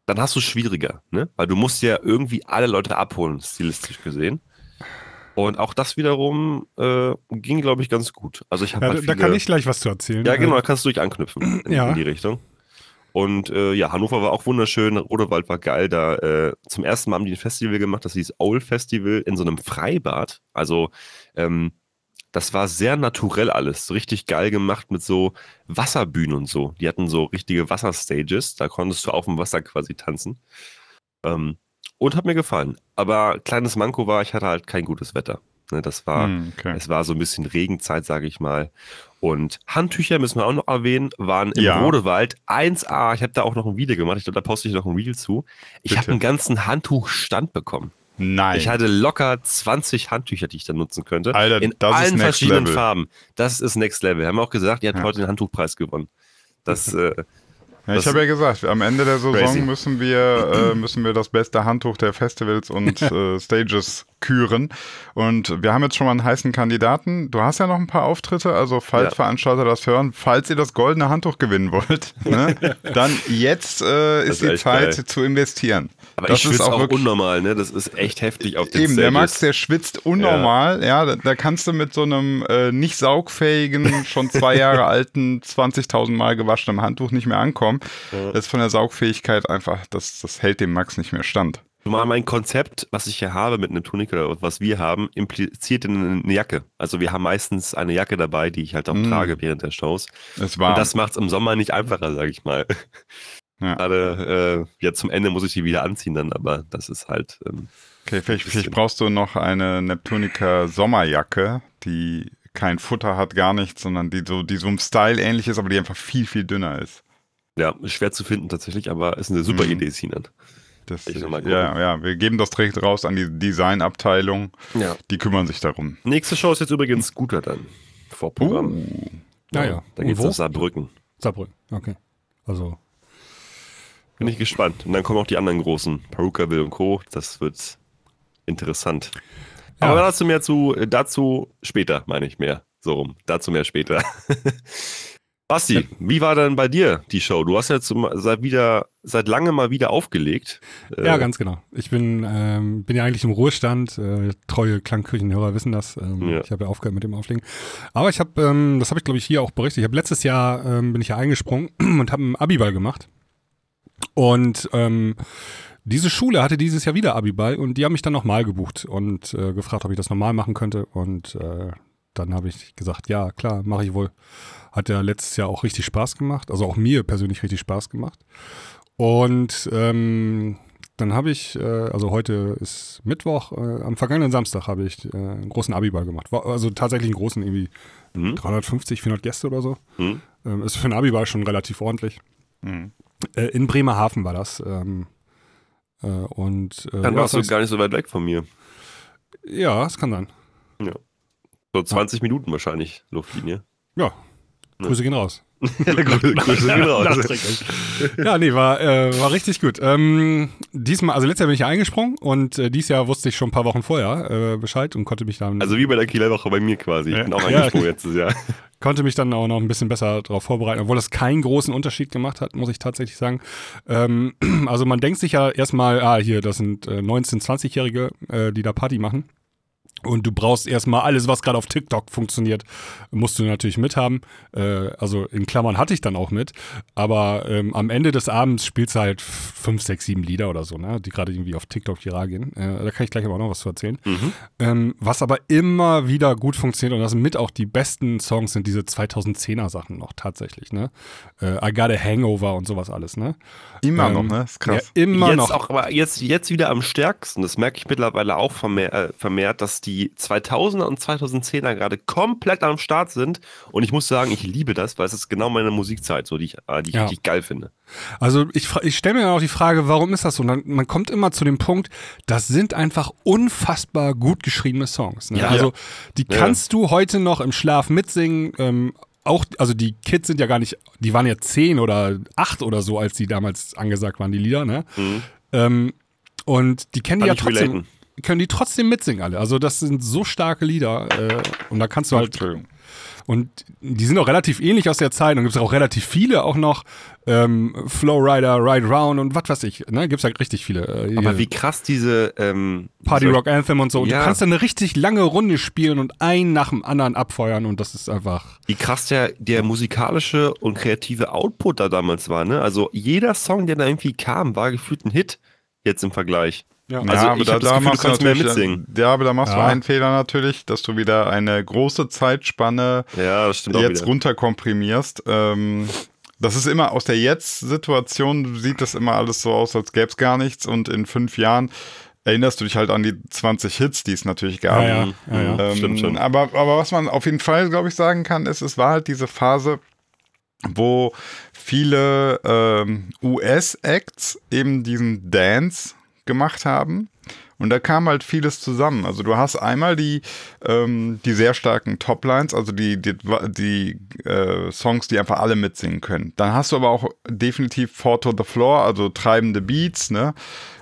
dann hast du es schwieriger, ne? Weil du musst ja irgendwie alle Leute abholen, stilistisch gesehen. Und auch das wiederum äh, ging, glaube ich, ganz gut. Also ich habe Ja, halt da, da kann ich gleich was zu erzählen. ja, genau, Äh, da kannst du dich anknüpfen in, Ja. in die Richtung. Und äh, ja, Hannover war auch wunderschön, Rodewald war geil. Da äh, zum ersten Mal haben die ein Festival gemacht, das hieß Owl Festival in so einem Freibad. Also ähm, das war sehr naturell alles, richtig geil gemacht mit so Wasserbühnen und so. Die hatten so richtige Wasserstages, da konntest du auf dem Wasser quasi tanzen. Ähm, und hat mir gefallen. Aber kleines Manko war, ich hatte halt kein gutes Wetter. Ne, das war, Hm, okay. es war so ein bisschen Regenzeit, sage ich mal. Und Handtücher müssen wir auch noch erwähnen, waren im Ja. Rodewald 1A. Ich habe da auch noch ein Video gemacht. Ich glaube, da poste ich noch ein Reel zu. Ich habe einen ganzen Handtuchstand bekommen. Nein. Ich hatte locker 20 Handtücher, die ich dann nutzen könnte. Alter, in allen verschiedenen Level. Farben. Das ist Next Level. Haben wir auch gesagt, ihr habt Ja. heute den Handtuchpreis gewonnen. Das, äh, Ja, ich habe ja gesagt, am Ende der Saison Crazy. müssen wir, äh, müssen wir das beste Handtuch der Festivals und äh, Stages küren. Und wir haben jetzt schon mal einen heißen Kandidaten. Du hast ja noch ein paar Auftritte, also falls Ja. Veranstalter das hören, falls ihr das goldene Handtuch gewinnen wollt, ne, dann jetzt äh, ist ist die Zeit geil. zu investieren. aber das ich schwitze auch, wirklich- unnormal, ne? Das ist echt heftig auf den Eben, der Stages. Max, der schwitzt unnormal. Ja, da, da kannst du mit so einem äh, nicht saugfähigen, schon zwei Jahre alten, 20.000 Mal gewaschenen Handtuch nicht mehr ankommen. Das ist von der Saugfähigkeit einfach, das, das hält dem Max nicht mehr stand. Zumal mein Konzept, was ich hier habe mit einem Tunik oder was wir haben, impliziert eine Jacke. Also wir haben meistens eine Jacke dabei, die ich halt auch Mm. trage während der Shows. Es war. Und das macht es im Sommer nicht einfacher, sage ich mal. Ja. Gerade äh, ja, zum Ende muss ich die wieder anziehen dann, aber das ist halt. Ähm, okay, vielleicht, vielleicht brauchst du noch eine Neptunica Sommerjacke, die kein Futter hat, gar nichts, sondern die so, die so im Style ähnlich ist, aber die einfach viel, viel dünner ist. ja, schwer zu finden tatsächlich, aber ist eine super Mhm. Idee, Sinan. Das, Ich noch mal gucken. ja, ja, wir geben das direkt raus an die Designabteilung. Ja. Die kümmern sich darum. Nächste Show ist jetzt übrigens Scooter dann. Vorprogramm. Uh, Ja, ja. Da geht's wo? nach Saarbrücken. Saarbrücken, okay. Also, Bin ich gespannt. Und dann kommen auch die anderen großen, Perukaville und Co. Das wird interessant. Ja. Aber dazu mehr zu, äh, dazu später, meine ich mehr. So rum. Dazu mehr später. Basti, wie war denn bei dir die Show? Du hast ja zum, seit wieder, seit langem mal wieder aufgelegt. Äh, ja, ganz genau. Ich bin, ähm, bin ja eigentlich im Ruhestand. Äh, treue Klangküchenhörer wissen das. Ähm, Ja. Ich habe ja aufgehört mit dem Auflegen. Aber ich habe, ähm, das habe ich glaube ich hier auch berichtet. Ich habe letztes Jahr ähm, bin ich ja eingesprungen und habe einen Abiball gemacht. Und ähm, diese Schule hatte dieses Jahr wieder Abiball und die haben mich dann nochmal gebucht und äh, gefragt, ob ich das normal machen könnte. Und äh, dann habe ich gesagt, ja, klar, mache ich wohl. Hat ja letztes Jahr auch richtig Spaß gemacht, also auch mir persönlich richtig Spaß gemacht. Und ähm, dann habe ich, äh, also heute ist Mittwoch, äh, am vergangenen Samstag habe ich äh, einen großen Abiball gemacht. War also tatsächlich einen großen, irgendwie Mhm. 350, 400 Gäste oder so. Mhm. Ähm, ist für einen Abiball schon relativ ordentlich. Mhm. Äh, in Bremerhaven war das. Ähm, äh, und äh, Dann ja, warst du gar nicht so weit weg von mir. ja, es kann sein. So 20 Minuten wahrscheinlich Luftlinie. Ja, Grüße gehen raus. Grüße Grüße gehen raus. ja, nee, war, äh, war richtig gut. Ähm, diesmal, also letztes Jahr bin ich ja eingesprungen und äh, dieses Jahr wusste ich schon ein paar Wochen vorher äh, Bescheid und konnte mich dann Also wie bei der Kieler Woche bei mir quasi. Ich Ja. bin auch Ja. eingesprungen letztes Jahr. konnte mich dann auch noch ein bisschen besser darauf vorbereiten, obwohl das keinen großen Unterschied gemacht hat, muss ich tatsächlich sagen. Ähm, also man denkt sich ja erstmal, ah, hier, das sind äh, 19-, 20-Jährige, äh, die da Party machen. Und du brauchst erstmal alles, was gerade auf TikTok funktioniert, musst du natürlich mithaben. Äh, also in Klammern hatte ich dann auch mit. Aber ähm, am Ende des Abends spielst du halt fünf, sechs, sieben Lieder oder so, ne? die gerade irgendwie auf TikTok viral gehen. Äh, da kann ich gleich aber auch noch was zu erzählen. Mhm. Ähm, was aber immer wieder gut funktioniert und das mit auch die besten Songs sind diese 2010er Sachen noch tatsächlich, ne? Äh, I Got a Hangover und sowas alles, ne? Immer Ähm, noch, ne? Ist krass. Ja, immer jetzt noch. auch, aber jetzt, jetzt wieder am stärksten, das merke ich mittlerweile auch vermehrt, äh, vermehrt, dass die 2000er und 2010er gerade komplett am Start sind. Und ich muss sagen, ich liebe das, weil es ist genau meine Musikzeit, so die ich, äh, die ich Ja. richtig geil finde. Also ich, ich stelle mir dann auch die Frage, warum ist das so? Und dann, man kommt immer zu dem Punkt, das sind einfach unfassbar gut geschriebene Songs. Ne? Ja. also die kannst du heute noch im Schlaf mitsingen. Ähm, auch, also die Kids sind ja gar nicht, die waren ja zehn oder acht oder so, als die damals angesagt waren, die Lieder, ne? Mhm. Ähm, und die kennen die ja trotzdem, relaten. Können die trotzdem mitsingen alle. Also das sind so starke Lieder. Äh, und da kannst du halt Entschuldigung. und die sind auch relativ ähnlich aus der Zeit und gibt es auch relativ viele auch noch. Ähm, Flowrider, Ride Round und was weiß ich. Ne? Gibt es halt richtig viele. Äh, Aber wie krass diese ähm, Party Rock Anthem und so. Und Ja. du kannst dann eine richtig lange Runde spielen und einen nach dem anderen abfeuern und das ist einfach. wie krass der, der musikalische und kreative Output da damals war, ne? Also jeder Song, der da irgendwie kam, war gefühlt ein Hit jetzt im Vergleich. Ja. Also ich hab das Gefühl, du machst kannst mehr mitsingen. Ja, aber da machst du Ja. einen Fehler natürlich, dass du wieder eine große Zeitspanne Ja, jetzt runterkomprimierst. Ähm, das ist immer aus der Jetzt-Situation, sieht das immer alles so aus, als gäbe es gar nichts. Und in fünf Jahren erinnerst du dich halt an die 20 Hits, die es natürlich gab. Ja, ja, ja, ja. Ähm, Stimmt schon. Aber, aber was man auf jeden Fall, glaube ich, sagen kann, ist, es war halt diese Phase, wo viele ähm, US-Acts eben diesen Dance gemacht haben. Und da kam halt vieles zusammen. Also du hast einmal die, ähm, die sehr starken Toplines, also die, die, die äh, Songs, die einfach alle mitsingen können. Dann hast du aber auch definitiv Four to the Floor, also treibende Beats, ne?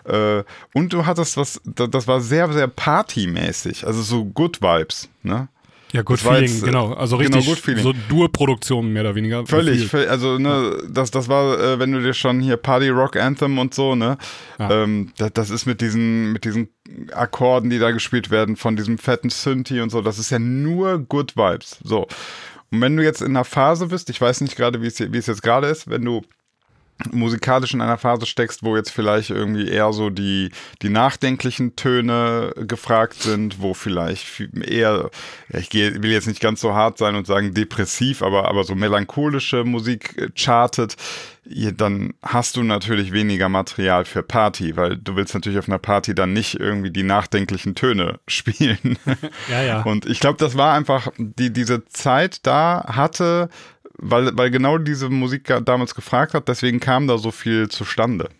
Äh, und du hattest was, da- das war sehr, sehr partymäßig, also so Good Vibes, ne? Ja, Good Feeling, jetzt, äh, genau. Also genau, richtig Good Feeling. so Dur-Produktion mehr oder weniger. Völlig, völlig also ne, das, das war, äh, wenn du dir schon hier Party Rock Anthem und so, ne, Ja. ähm, das, das ist mit diesen, mit diesen Akkorden, die da gespielt werden, von diesem fetten Synthi und so, das ist ja nur Good Vibes. So. Und wenn du jetzt in einer Phase bist, ich weiß nicht gerade, wie es jetzt gerade ist, wenn du musikalisch in einer Phase steckst, wo jetzt vielleicht irgendwie eher so die, die nachdenklichen Töne gefragt sind, wo vielleicht viel- eher, ich gehe, will jetzt nicht ganz so hart sein und sagen depressiv, aber, aber so melancholische Musik äh, chartet, dann hast du natürlich weniger Material für Party, weil du willst natürlich auf einer Party dann nicht irgendwie die nachdenklichen Töne spielen. Ja, ja. Und ich glaube, das war einfach, die, diese Zeit da hatte, weil, weil genau diese Musik damals gefragt hat, deswegen kam da so viel zustande.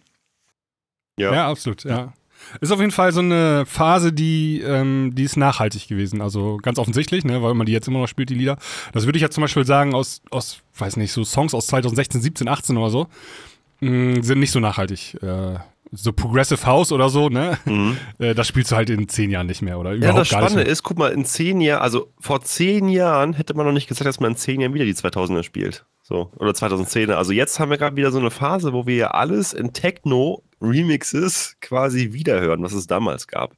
Ja. Ja, absolut, ja. Ist auf jeden Fall so eine Phase, die, ähm, die ist nachhaltig gewesen. Also ganz offensichtlich, ne, weil man die jetzt immer noch spielt, die Lieder. Das würde ich ja zum Beispiel sagen, aus, aus, weiß nicht, so Songs aus 2016, 17, 18 oder so, mh, sind nicht so nachhaltig. Äh, so Progressive House oder so, ne? Mhm. Äh, das spielst du halt in zehn Jahren nicht mehr oder Ja, überhaupt das gar nicht Spannende ist, guck mal, in zehn Jahren, also vor zehn Jahren hätte man noch nicht gesagt, dass man in zehn Jahren wieder die 2000er spielt. So, oder 2010er. Also jetzt haben wir gerade wieder so eine Phase, wo wir ja alles in Techno-Remixes quasi wiederhören, was es damals gab.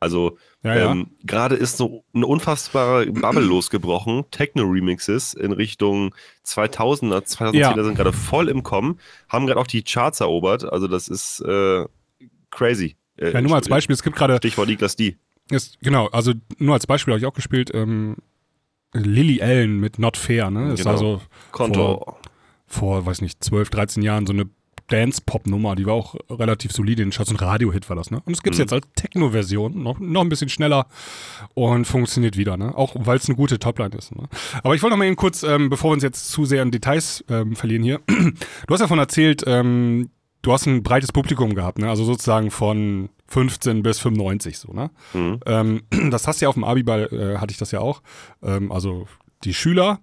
Also Ja, ja. ähm, gerade ist so eine unfassbare Bubble losgebrochen. Techno-Remixes in Richtung 2000er, 2010er Ja. sind gerade voll im Kommen, haben gerade auch die Charts erobert. Also das ist äh, crazy. Äh, Ja, nur mal als Beispiel, es gibt gerade Stichwort Niklas D. Ist, genau, also nur als Beispiel habe ich auch gespielt. Ähm, Lily Allen mit Not Fair, ne? Das Genau. war so Konto. vor, weiß nicht, 12, 13 Jahren so eine Dance-Pop-Nummer, die war auch relativ solide in den Charts. Ein Radio-Hit war das, ne? Und es gibt's Mhm. jetzt als Techno-Version, noch, noch ein bisschen schneller und funktioniert wieder, ne? Auch weil es eine gute Topline ist. Ne? Aber ich wollte noch mal eben kurz, ähm, bevor wir uns jetzt zu sehr in Details ähm, verlieren hier, du hast davon erzählt, ähm, du hast ein breites Publikum gehabt, ne? Also sozusagen von 15 bis 95 so, ne? Mhm. Ähm, das hast du ja auf dem Abiball, äh, hatte ich das ja auch. Ähm, also die Schüler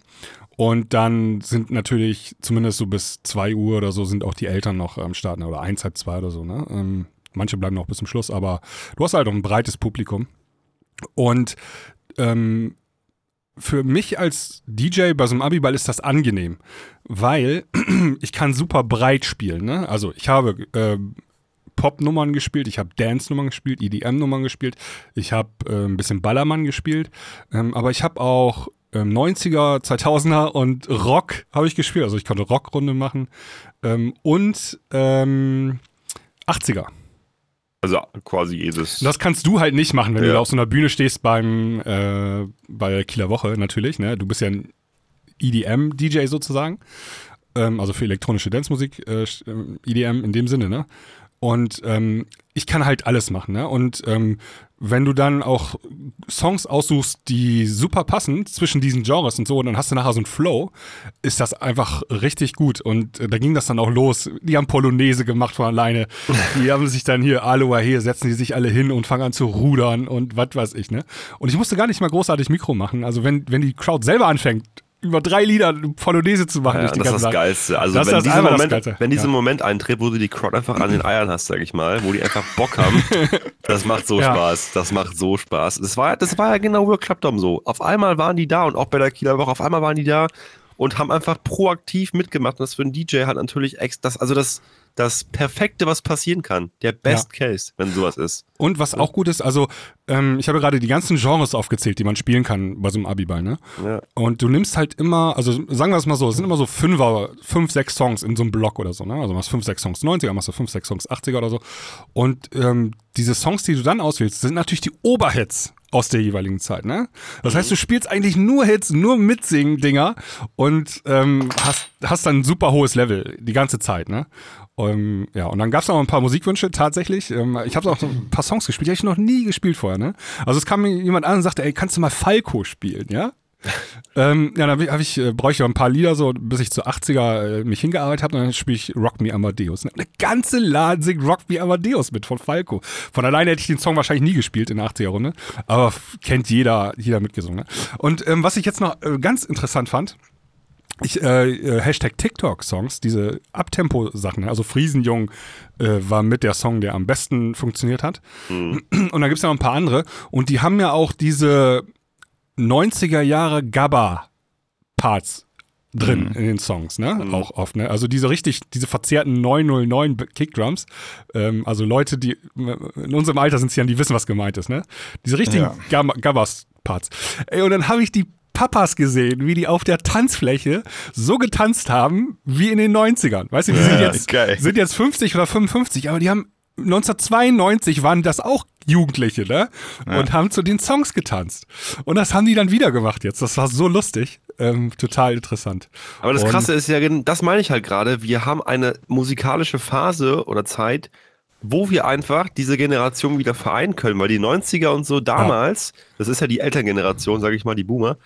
und dann sind natürlich zumindest so bis 2 Uhr oder so sind auch die Eltern noch am Start, oder eins, halb zwei oder so. Ne? Ähm, manche bleiben noch bis zum Schluss, aber du hast halt auch ein breites Publikum. Und ähm, für mich als DJ bei so einem Abiball ist das angenehm, weil ich kann super breit spielen. Ne? Also ich habe äh, Pop-Nummern gespielt, ich habe Dance-Nummern gespielt, EDM-Nummern gespielt, ich habe äh, ein bisschen Ballermann gespielt, ähm, aber ich habe auch ähm, 90er, 2000er und Rock habe ich gespielt. Also ich konnte Rockrunde machen ähm, und ähm, 80er. Also quasi jedes. Das kannst du halt nicht machen, wenn du Ja. da auf so einer Bühne stehst beim äh, bei der Kieler Woche natürlich. Ne? Du bist ja ein EDM-DJ sozusagen, ähm, also für elektronische Dancemusik, äh, sch- ähm, EDM in dem Sinne. Ne? Und ähm, ich kann halt alles machen. Ne? Und ähm, wenn du dann auch Songs aussuchst, die super passen zwischen diesen Genres und so, und dann hast du nachher so einen Flow, ist das einfach richtig gut. Und äh, da ging das dann auch los. Die haben Polonaise gemacht von alleine. Die haben sich dann hier, Aloha hier, setzen die sich alle hin und fangen an zu rudern und was weiß ich, ne? Und ich musste gar nicht mal großartig Mikro machen. Also wenn, wenn die Crowd selber anfängt, über drei Lieder Polonaise zu machen, Ja, das ist das. Geilste. Also Das wenn, das Moment, wenn dieser Ja. Moment eintritt, wo du die Crowd einfach an den Eiern hast, sag ich mal, wo die einfach Bock haben, das macht so Ja. Spaß. Das macht so Spaß. Das war, das war ja genau World Club Dom so. Auf einmal waren die da und auch bei der Kieler Woche, auf einmal waren die da und haben einfach proaktiv mitgemacht. Und das für einen DJ hat natürlich ex, das, also das, das Perfekte, was passieren kann. Der Best Case, wenn sowas ist. Und was auch gut ist, also ähm, ich habe gerade die ganzen Genres aufgezählt, die man spielen kann bei so einem Abiball, ne? Ja. Und du nimmst halt immer, also sagen wir es mal so, es sind immer so Fünfer, fünf, sechs Songs in so einem Block oder so, ne? Also machst fünf, sechs Songs 90er, machst du fünf, sechs Songs 80er oder so. Und ähm, diese Songs, die du dann auswählst, sind natürlich die Oberhits aus der jeweiligen Zeit, ne? Das heißt, du spielst eigentlich nur Hits, nur Mitsingen-Dinger und ähm, hast, hast dann ein super hohes Level die ganze Zeit, ne? Ähm, ja, und dann gab es noch ein paar Musikwünsche tatsächlich. Ähm, ich habe auch so ein paar Songs gespielt, die habe ich noch nie gespielt vorher, ne? Also es kam mir jemand an und sagte, ey, kannst du mal Falco spielen, ja? ähm, ja, dann hab ich, hab ich, äh, ich ein paar Lieder, so bis ich zu 80er äh, mich hingearbeitet habe, und dann spiele ich Rock Me Amadeus. Ne? Der ganze Laden singt Rock Me Amadeus mit von Falco. Von alleine hätte ich den Song wahrscheinlich nie gespielt in der 80er-Runde, aber f- kennt jeder, jeder mitgesungen. Ne? Und ähm, was ich jetzt noch äh, ganz interessant fand, ich, äh, äh, Hashtag TikTok-Songs, diese Abtempo-Sachen, ne? also Friesenjung äh, war mit der Song, der am besten funktioniert hat. Und dann gibt es ja noch ein paar andere. Und die haben ja auch diese 90er Jahre Gabba-Parts drin in den Songs, ne? Auch oft, ne? Also diese richtig, diese verzerrten 909 B- Kickdrums. Ähm, also Leute, die in unserem Alter sind sie ja, die wissen, was gemeint ist, ne? Diese richtigen Ja. Gabba- Gabbas-Parts. Ey, und dann habe ich die Papas gesehen, wie die auf der Tanzfläche so getanzt haben wie in den 90ern. Weißt du, die sind Ja, jetzt, geil. sind jetzt 50 oder 55, aber die haben 1992 waren das auch Jugendliche, ne? Und haben zu den Songs getanzt. Und das haben die dann wieder gemacht jetzt. Das war so lustig. Ähm, total interessant. Aber das Und- Krasse ist ja, das meine ich halt gerade, wir haben eine musikalische Phase oder Zeit, wo wir einfach diese Generation wieder vereinen können, weil die 90er und so damals, das ist ja die Elterngeneration, sage ich mal, die Boomer,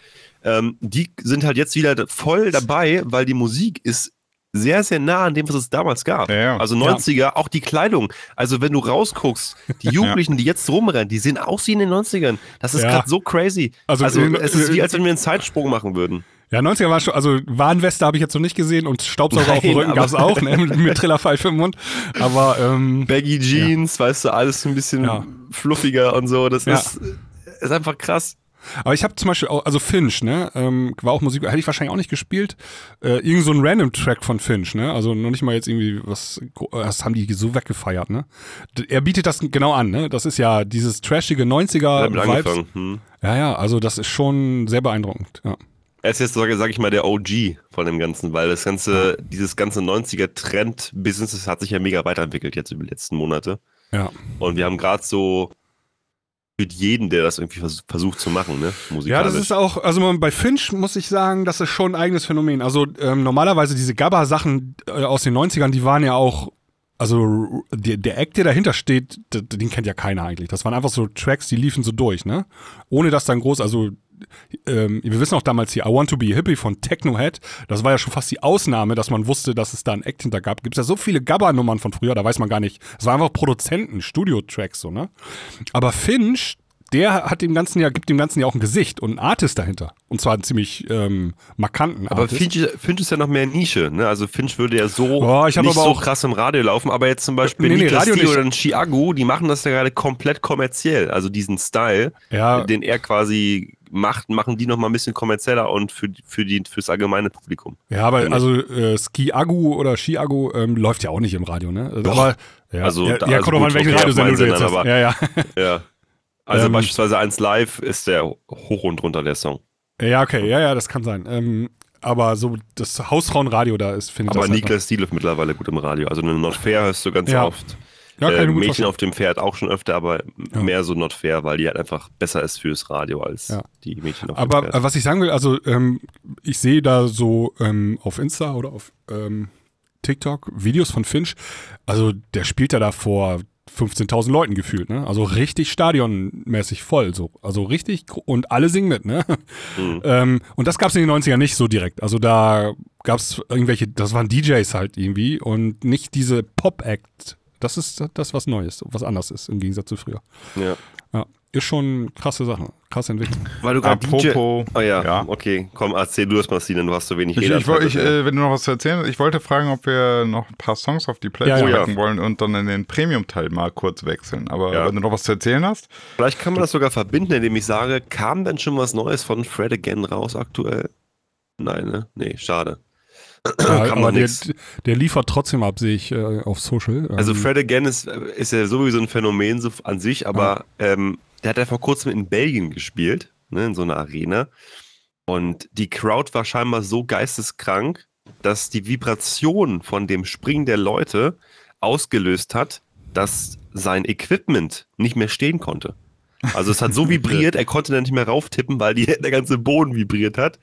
ähm, die sind halt jetzt wieder voll dabei, weil die Musik ist sehr, sehr nah an dem, was es damals gab. Ja, ja. Also 90er, auch die Kleidung. Also wenn du rausguckst, die Jugendlichen, die jetzt rumrennen, die sehen aus wie in den 90ern. Das ist Ja. gerade so crazy. Also, Also, in- es ist wie, als wenn wir einen Zeitsprung machen würden. Ja, 90er war schon, also Warnweste habe ich jetzt noch nicht gesehen und Staubsauger auf dem Nein, Rücken gab es auch, ne, mit, mit Trillerpfeife im Mund. Aber ähm, Baggy Jeans, weißt du, alles ein bisschen Ja. fluffiger und so. Das Ja. ist, ist einfach krass. Aber ich habe zum Beispiel auch, also Finch, ne, ähm, war auch Musik, hätte ich wahrscheinlich auch nicht gespielt. Äh, irgend so ein Random-Track von Finch, ne, also noch nicht mal jetzt irgendwie was, das haben die so weggefeiert, ne. Er bietet das genau an, ne, das ist ja dieses trashige 90er Damit Vibes. angefangen. Hm. Ja, ja, also das ist schon sehr beeindruckend, ja. Er ist jetzt, sage sag ich mal, der OG von dem Ganzen, weil das ganze, dieses ganze 90er-Trend-Business, das hat sich ja mega weiterentwickelt jetzt über die letzten Monate. Ja, Und wir haben gerade so für jeden, der das irgendwie vers versucht zu machen, ne? Musikalisch. Ja, das ist auch, also man, bei Finch muss ich sagen, das ist schon ein eigenes Phänomen. Also ähm, normalerweise diese Gabba-Sachen äh, aus den 90ern, die waren ja auch, also der, der Act, der dahinter steht, den kennt ja keiner eigentlich. Das waren einfach so Tracks, die liefen so durch, ne? Ohne dass dann groß, also ähm, wir wissen auch damals hier, I Want to Be a Hippie von Technohead, das war ja schon fast die Ausnahme, dass man wusste, dass es da ein Act hinter gab. Gibt es ja so viele Gabba-Nummern von früher, da weiß man gar nicht. Es waren einfach Produzenten, Studio-Tracks, so, ne? Aber Finch, der hat dem Ganzen ja, gibt dem Ganzen ja auch ein Gesicht und einen Artist dahinter. Und zwar einen ziemlich ähm, markanten Aber Artist. Finch, Finch ist ja noch mehr Nische, ne? Also Finch würde ja so Oh, nicht aber so krass im Radio laufen, aber jetzt zum Beispiel Nee, nee, Radio nicht. oder ein Chiago, die machen das ja gerade komplett kommerziell. Also diesen Style, ja, den er quasi macht, machen die noch mal ein bisschen kommerzieller und für, für die, fürs allgemeine Publikum. ja, aber also äh, Ski-Agu oder Ski-Agu ähm, läuft ja auch nicht im Radio, ne? Doch. Aber, ja, Also, ja, da- ja also kommt doch mal an, gut, welchen okay, meinen du jetzt hast. aber- Ja, ja. Ja. Also Ähm, beispielsweise 1 Live ist der hoch und runter, der Song. Ja, okay, ja, ja, das kann sein. Ähm, aber so das Hausfrauenradio da ist, finde ich Aber das halt Niklas D läuft mittlerweile gut im Radio. Also eine Not Fair hörst du ganz Ja. oft. Ja, äh, Mädchen vorstellen. auf dem Pferd auch schon öfter, aber Ja. mehr so Not Fair, weil die halt einfach besser ist fürs Radio als Ja. die Mädchen auf dem Aber Pferd. äh, was ich sagen will, also ähm, ich sehe da so ähm, auf Insta oder auf ähm, TikTok Videos von Finch. Also der spielt ja da vor 15.000 Leuten gefühlt, ne? Also richtig stadionmäßig voll, so. Also richtig und alle singen mit, ne? Mhm. ähm, und das gab es in den 90ern nicht so direkt. Also da gab es irgendwelche, das waren DJs halt irgendwie und nicht diese Pop-Act. Das ist das, was Neues, was anders ist im Gegensatz zu früher. ja. Ja, ist schon krasse Sache, krasse Entwicklung. Weil du gerade DJ... Apropos, Oh ja, ja. okay. Komm, erzähl du das mal, Steven, du hast so wenig Ich, ich, ich, äh, wenn du noch was zu erzählen hast, ich wollte fragen, ob wir noch ein paar Songs auf die Playlist Ja, ja. wollen und dann in den Premium-Teil mal kurz wechseln. Aber Ja. wenn du noch was zu erzählen hast, Vielleicht kann man das sogar verbinden, indem ich sage, kam denn schon was Neues von Fred Again raus aktuell? Nein, ne? Nee, schade. Ja, kann man der, nix. der liefert trotzdem ab, sehe ich äh, auf Social. Also Ähm, Fred Again ist, ist ja sowieso ein Phänomen so an sich, aber ähm, der hat ja vor kurzem in Belgien gespielt, ne, in so einer Arena. Und die Crowd war scheinbar so geisteskrank, dass die Vibration von dem Springen der Leute ausgelöst hat, dass sein Equipment nicht mehr stehen konnte. Also es hat so vibriert, er konnte dann nicht mehr rauftippen, weil die, der ganze Boden vibriert hat.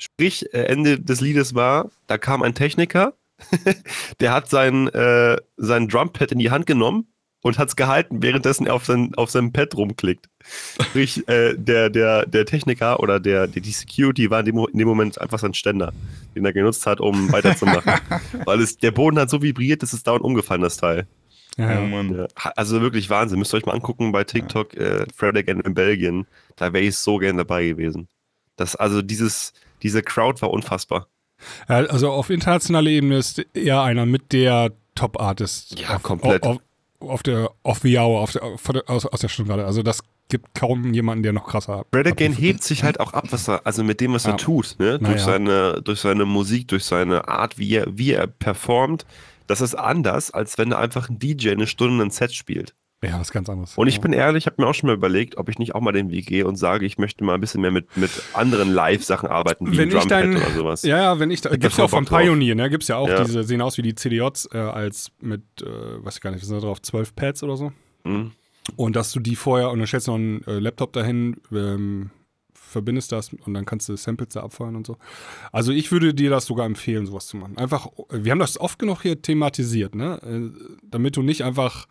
Sprich, äh, Ende des Liedes war, da kam ein Techniker, der hat sein, äh, sein Drumpad in die Hand genommen und hat es gehalten, währenddessen er auf, sein, auf seinem Pad rumklickt. Sprich, äh, der, der, der Techniker oder der, der, die Security war in dem, in dem Moment einfach sein Ständer, den er genutzt hat, um weiterzumachen. Weil es, der Boden hat so vibriert, dass es dauernd umgefallen, das Teil. ja, ja. oh Mann. Ja, also wirklich Wahnsinn. Müsst ihr euch mal angucken bei TikTok, äh, Fred Again in Belgien. Da wäre ich so gern dabei gewesen. Das, also dieses, diese Crowd war unfassbar. Also auf internationaler Ebene ist er einer mit der Top-Artist. Ja, auf, komplett. Auf, auf der Off the Hour, auf der, aus, aus der Stunde. Also das gibt kaum jemanden, der noch krasser abliefert. hebt sich halt auch ab, was er, also mit dem, was Ja. er tut, ne? Durch, ja. seine, durch seine Musik, durch seine Art, wie er, wie er performt. Das ist anders, als wenn er einfach ein DJ eine Stunde ein Set spielt. Ja, ist ganz anderes. Und ich bin ehrlich, ich habe mir auch schon mal überlegt, ob ich nicht auch mal den Weg gehe und sage, ich möchte mal ein bisschen mehr mit, mit anderen Live-Sachen arbeiten, wie wenn Drumpad dann, oder sowas. ja, ja, wenn ich, da Ich hab gibt's ja auch von. Pioneer, ne, gibt's ja auch Ja. diese, sehen aus wie die CDJs, äh, als mit, äh, weiß ich gar nicht, was sind da drauf, 12 Pads oder so. Mhm. Und dass du die vorher, und dann stellst du noch einen äh, Laptop dahin, ähm, verbindest das und dann kannst du Samples da abfeuern und so. Also ich würde dir das sogar empfehlen, sowas zu machen. Einfach, wir haben das oft genug hier thematisiert, ne? Äh, damit du nicht einfach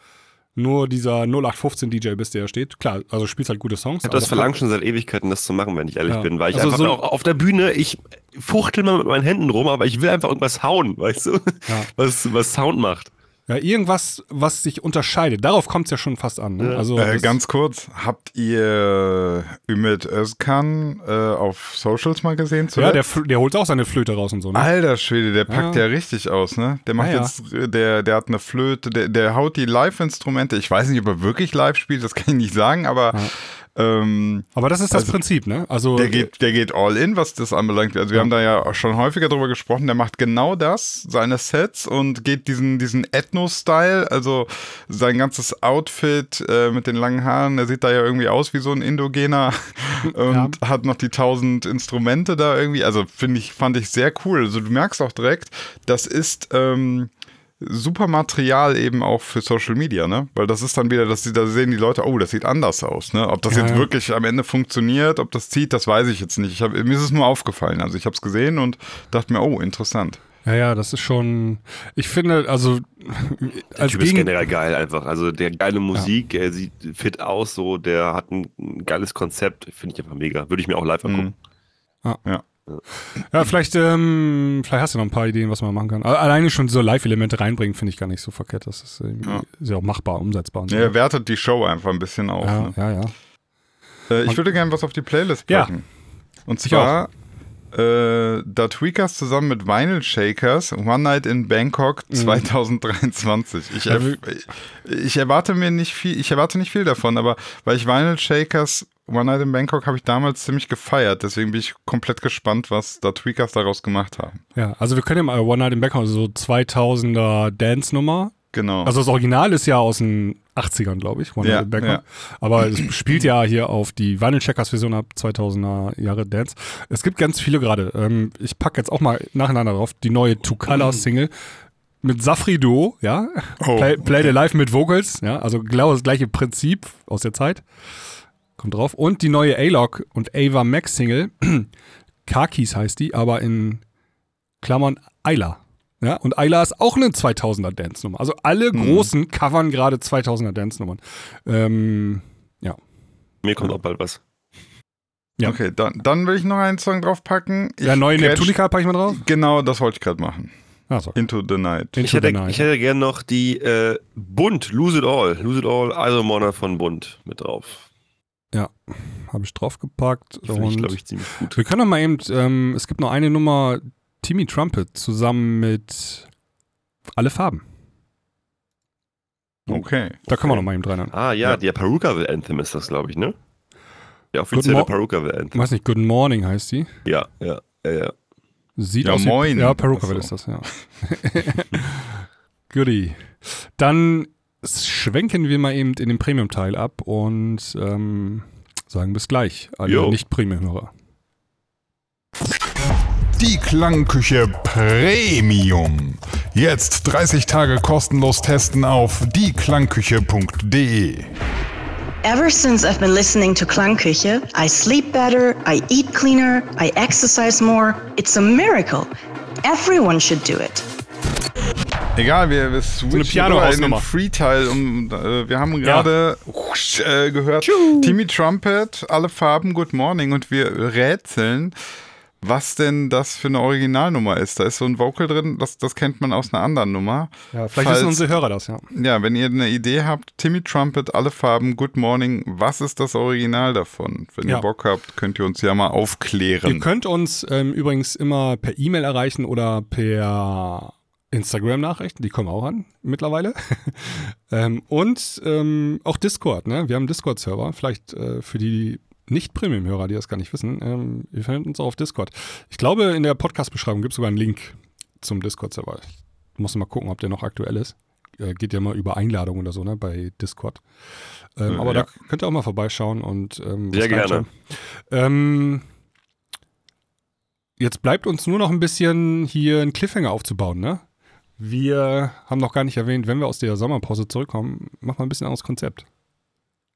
nur dieser 0815 DJ bist, der da steht. Klar, also spielst halt gute Songs. Ich habe das verlangt schon seit Ewigkeiten, das zu machen, wenn ich ehrlich Ja. bin, weil ich Also einfach so- auch auf der Bühne, ich fuchtel mal mit meinen Händen rum, aber ich will einfach irgendwas hauen, weißt du? Ja. Was, was Sound macht. Ja, irgendwas, was sich unterscheidet. Darauf kommt es ja schon fast an. Ne? Ja. Also Äh, ganz kurz, habt ihr Ümit Özkan äh, auf Socials mal gesehen? ja, zuletzt? der, Fl- der holt auch seine Flöte raus und so. Ne? Alter Schwede, der packt Ja. ja, richtig aus, ne? Der macht Ja, ja. jetzt, äh, der, der hat eine Flöte, der, der haut die Live-Instrumente. Ich weiß nicht, ob er wirklich live spielt, das kann ich nicht sagen, aber ähm, Aber das ist das Also, Prinzip, ne? Also der geht, der geht all in, was das anbelangt. Also wir Ja. haben da ja auch schon häufiger drüber gesprochen. Der macht genau das, seine Sets und geht diesen, diesen Ethno-Style, also sein ganzes Outfit äh, mit den langen Haaren. Der sieht da ja irgendwie aus wie so ein Indogener und hat noch die tausend Instrumente da irgendwie. Also finde ich, fand ich sehr cool. Also du merkst auch direkt, das ist, ähm, super Material eben auch für Social Media, ne? Weil das ist dann wieder, dass sie, da sehen die Leute, oh, das sieht anders aus, ne? Ob das Ja, jetzt ja. wirklich am Ende funktioniert, ob das zieht, das weiß ich jetzt nicht. Ich hab, mir ist es nur aufgefallen. Also ich habe es gesehen und dachte mir, oh, interessant. Ja, ja, das ist schon. Ich finde, also Der als Typ ist generell geil einfach. Also der geile Musik, er sieht fit aus, so, der hat ein, ein geiles Konzept, finde ich einfach mega. Würde ich mir auch live angucken. Ja, vielleicht, ähm, vielleicht hast du noch ein paar Ideen, was man machen kann. Alleine schon so Live-Elemente reinbringen, finde ich gar nicht so verkehrt. Das ist, Ja. ist ja auch machbar, umsetzbar. Und so. Ja, er wertet die Show einfach ein bisschen auf. ja, Ne? ja, ja. Äh, ich würde gerne was auf die Playlist Ja. packen. Und Ich zwar äh, da Tweakers zusammen mit Vinyl Shakers One Night in Bangkok 2023. Ich, Ja, er, ich erwarte mir nicht viel, ich erwarte nicht viel davon, aber weil ich Vinyl Shakers One Night in Bangkok habe ich damals ziemlich gefeiert, deswegen bin ich komplett gespannt, was da Tweakers daraus gemacht haben. ja, also wir können ja mal One Night in Bangkok, so 2000er Dance-Nummer. Genau. Also das Original ist ja aus den 80ern, glaube ich, One Ja, Night in Bangkok. ja. Aber es spielt ja hier auf die Vinyl Checkers Version ab 2000er Jahre Dance. Es gibt ganz viele gerade. Ähm, ich packe jetzt auch mal nacheinander drauf die neue Two Colors Single mit Safri Duo, ja. Oh, Play, Play the Live mit Vocals, ja. Also genau das gleiche Prinzip aus der Zeit. Kommt drauf. Und die neue A-Log und Ava Max Single. Kakis heißt die, aber in Klammern Ayla. Ja, und Ayla ist auch eine 2000er Dance-Nummer. Also alle großen covern gerade 2000er Dance-Nummern. Ähm, ja. Mir kommt auch bald was. ja. Okay, dann, dann will ich noch einen Song draufpacken. Ich Der neue Neptunica packe ich mal drauf. Genau, das wollte ich gerade machen. Ah, so. Into the Night. Into Ich hätte, the Night. ich hätte gerne noch die äh, Bund, Lose It All, Lose It All, Iron von Bund mit drauf. Habe ich draufgepackt. Finde ich, glaube ich, ziemlich gut. wir können noch mal eben, ähm, es gibt noch eine Nummer, Timmy Trumpet zusammen mit Alle Farben. Okay. Da können wir noch mal eben rein. Ah ja, Ja. der Perukaville Anthem ist das, glaube ich, ne? Der offizielle Perukaville Ich Anthem. weiß nicht, Good Morning heißt die. Ja, ja, ja, ja. Sieht Ja, aus moin. wie. Ja, Perukaville Ach ist das, ja. Goodie. Dann schwenken wir mal eben in den Premium-Teil ab und ähm, sagen bis gleich, alle Jo. Nicht-Premium-Hörer. Die Klangküche Premium. Jetzt 30 Tage kostenlos testen auf dieklangküche.de. Ever since I've been listening to Klangküche, I sleep better, I eat cleaner, I exercise more. It's a miracle. Everyone should do it. Egal, wir, wir switchen Piano-Hausnummer. in den Free-Teil. Um, äh, wir haben gerade husch, äh, gehört, Timmy Trumpet, alle Farben, Good Morning und wir rätseln, was denn das für eine Originalnummer ist. Da ist so ein Vocal drin, das, das kennt man aus einer anderen Nummer. Ja, vielleicht Falls- wissen unsere Hörer das, ja. Ja, wenn ihr eine Idee habt, Timmy Trumpet, alle Farben, Good Morning, was ist das Original davon? Wenn Ja. ihr Bock habt, könnt ihr uns ja mal Ihr aufklären. könnt uns ähm, übrigens immer per E-Mail erreichen oder per Instagram-Nachrichten, die kommen auch an mittlerweile. ähm, und ähm, auch Discord, ne? Wir haben einen Discord-Server, vielleicht äh, für die Nicht-Premium-Hörer, die das gar nicht wissen. Ähm, ihr findet uns auch auf Discord. Ich glaube, in der Podcast-Beschreibung gibt es sogar einen Link zum Discord-Server. Ich muss mal gucken, ob der noch aktuell ist. Äh, geht ja mal über Einladung oder so, ne, bei Discord. Äh, aber ja. da könnt ihr auch mal vorbeischauen und ähm, Sehr gerne. Ähm, jetzt bleibt uns nur noch ein bisschen hier einen Cliffhanger aufzubauen, ne? Wir haben noch gar nicht erwähnt, wenn wir aus der Sommerpause zurückkommen, machen wir ein bisschen anderes Konzept.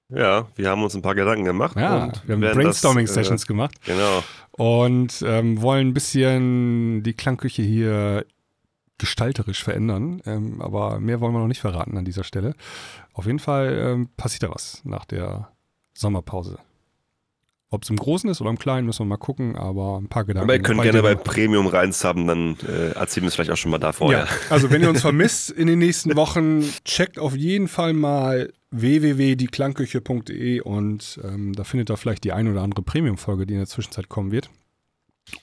Ja, wir haben uns ein paar Gedanken gemacht. Ja, und wir haben Brainstorming-Sessions gemacht Äh, genau. und ähm, wollen ein bisschen die Klangküche hier gestalterisch verändern. Ähm, aber mehr wollen wir noch nicht verraten an dieser Stelle. Auf jeden Fall ähm, passiert da was nach der Sommerpause. Ob es im Großen ist oder im Kleinen, müssen wir mal gucken, aber ein paar Gedanken. Aber ihr könnt gerne bei Premium reinsubben, dann äh, erzählen wir es vielleicht auch schon mal da vorher. Ja, also wenn ihr uns vermisst in den nächsten Wochen, checkt auf jeden Fall mal www.dieklangküche.de und ähm, da findet ihr vielleicht die ein oder andere Premium-Folge, die in der Zwischenzeit kommen wird.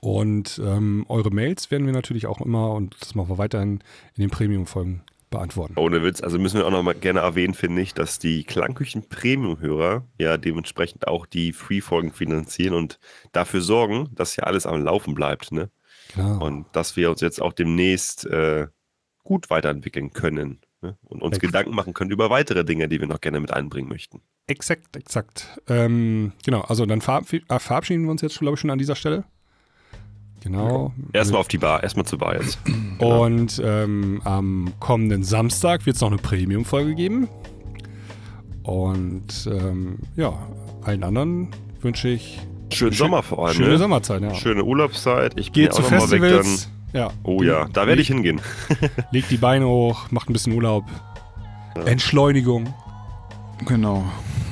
Und ähm, eure Mails werden wir natürlich auch immer, und das machen wir weiterhin, in den Premium-Folgen beantworten. Ohne Witz, also müssen wir auch noch mal gerne erwähnen, finde ich, dass die Klangküchen Premium-Hörer ja dementsprechend auch die Free-Folgen finanzieren und dafür sorgen, dass ja alles am Laufen bleibt, ne? Genau. Und dass wir uns jetzt auch demnächst äh, gut weiterentwickeln können ne? und uns Ex- Gedanken machen können über weitere Dinge, die wir noch gerne mit einbringen möchten. Exakt, exakt. Ähm, genau, also dann verab verabschieden wir uns jetzt, glaube ich, schon an dieser Stelle. Genau. Erstmal auf die Bar, erstmal zur Bar jetzt. Und ähm, am kommenden Samstag wird es noch eine Premium-Folge geben. Und ähm, ja, allen anderen wünsche ich Schönen Sommer vor allem. schöne ne? Sommerzeit. Ja. Schöne Urlaubszeit. Ich ja zu mal weg dann. Festivals. Ja. Oh ja, da werde ich hingehen. Legt die Beine hoch, macht ein bisschen Urlaub. Entschleunigung. Genau.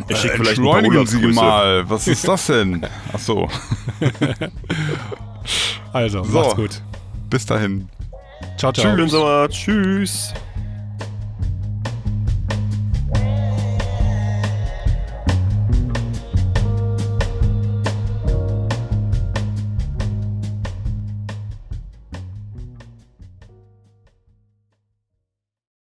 Ich schicke vielleicht ein paar Entschleunigen Sie mal. Was ist das denn? Ach so. Also, So. macht's gut. Bis dahin. Ciao, ciao. Sommer. Tschüss.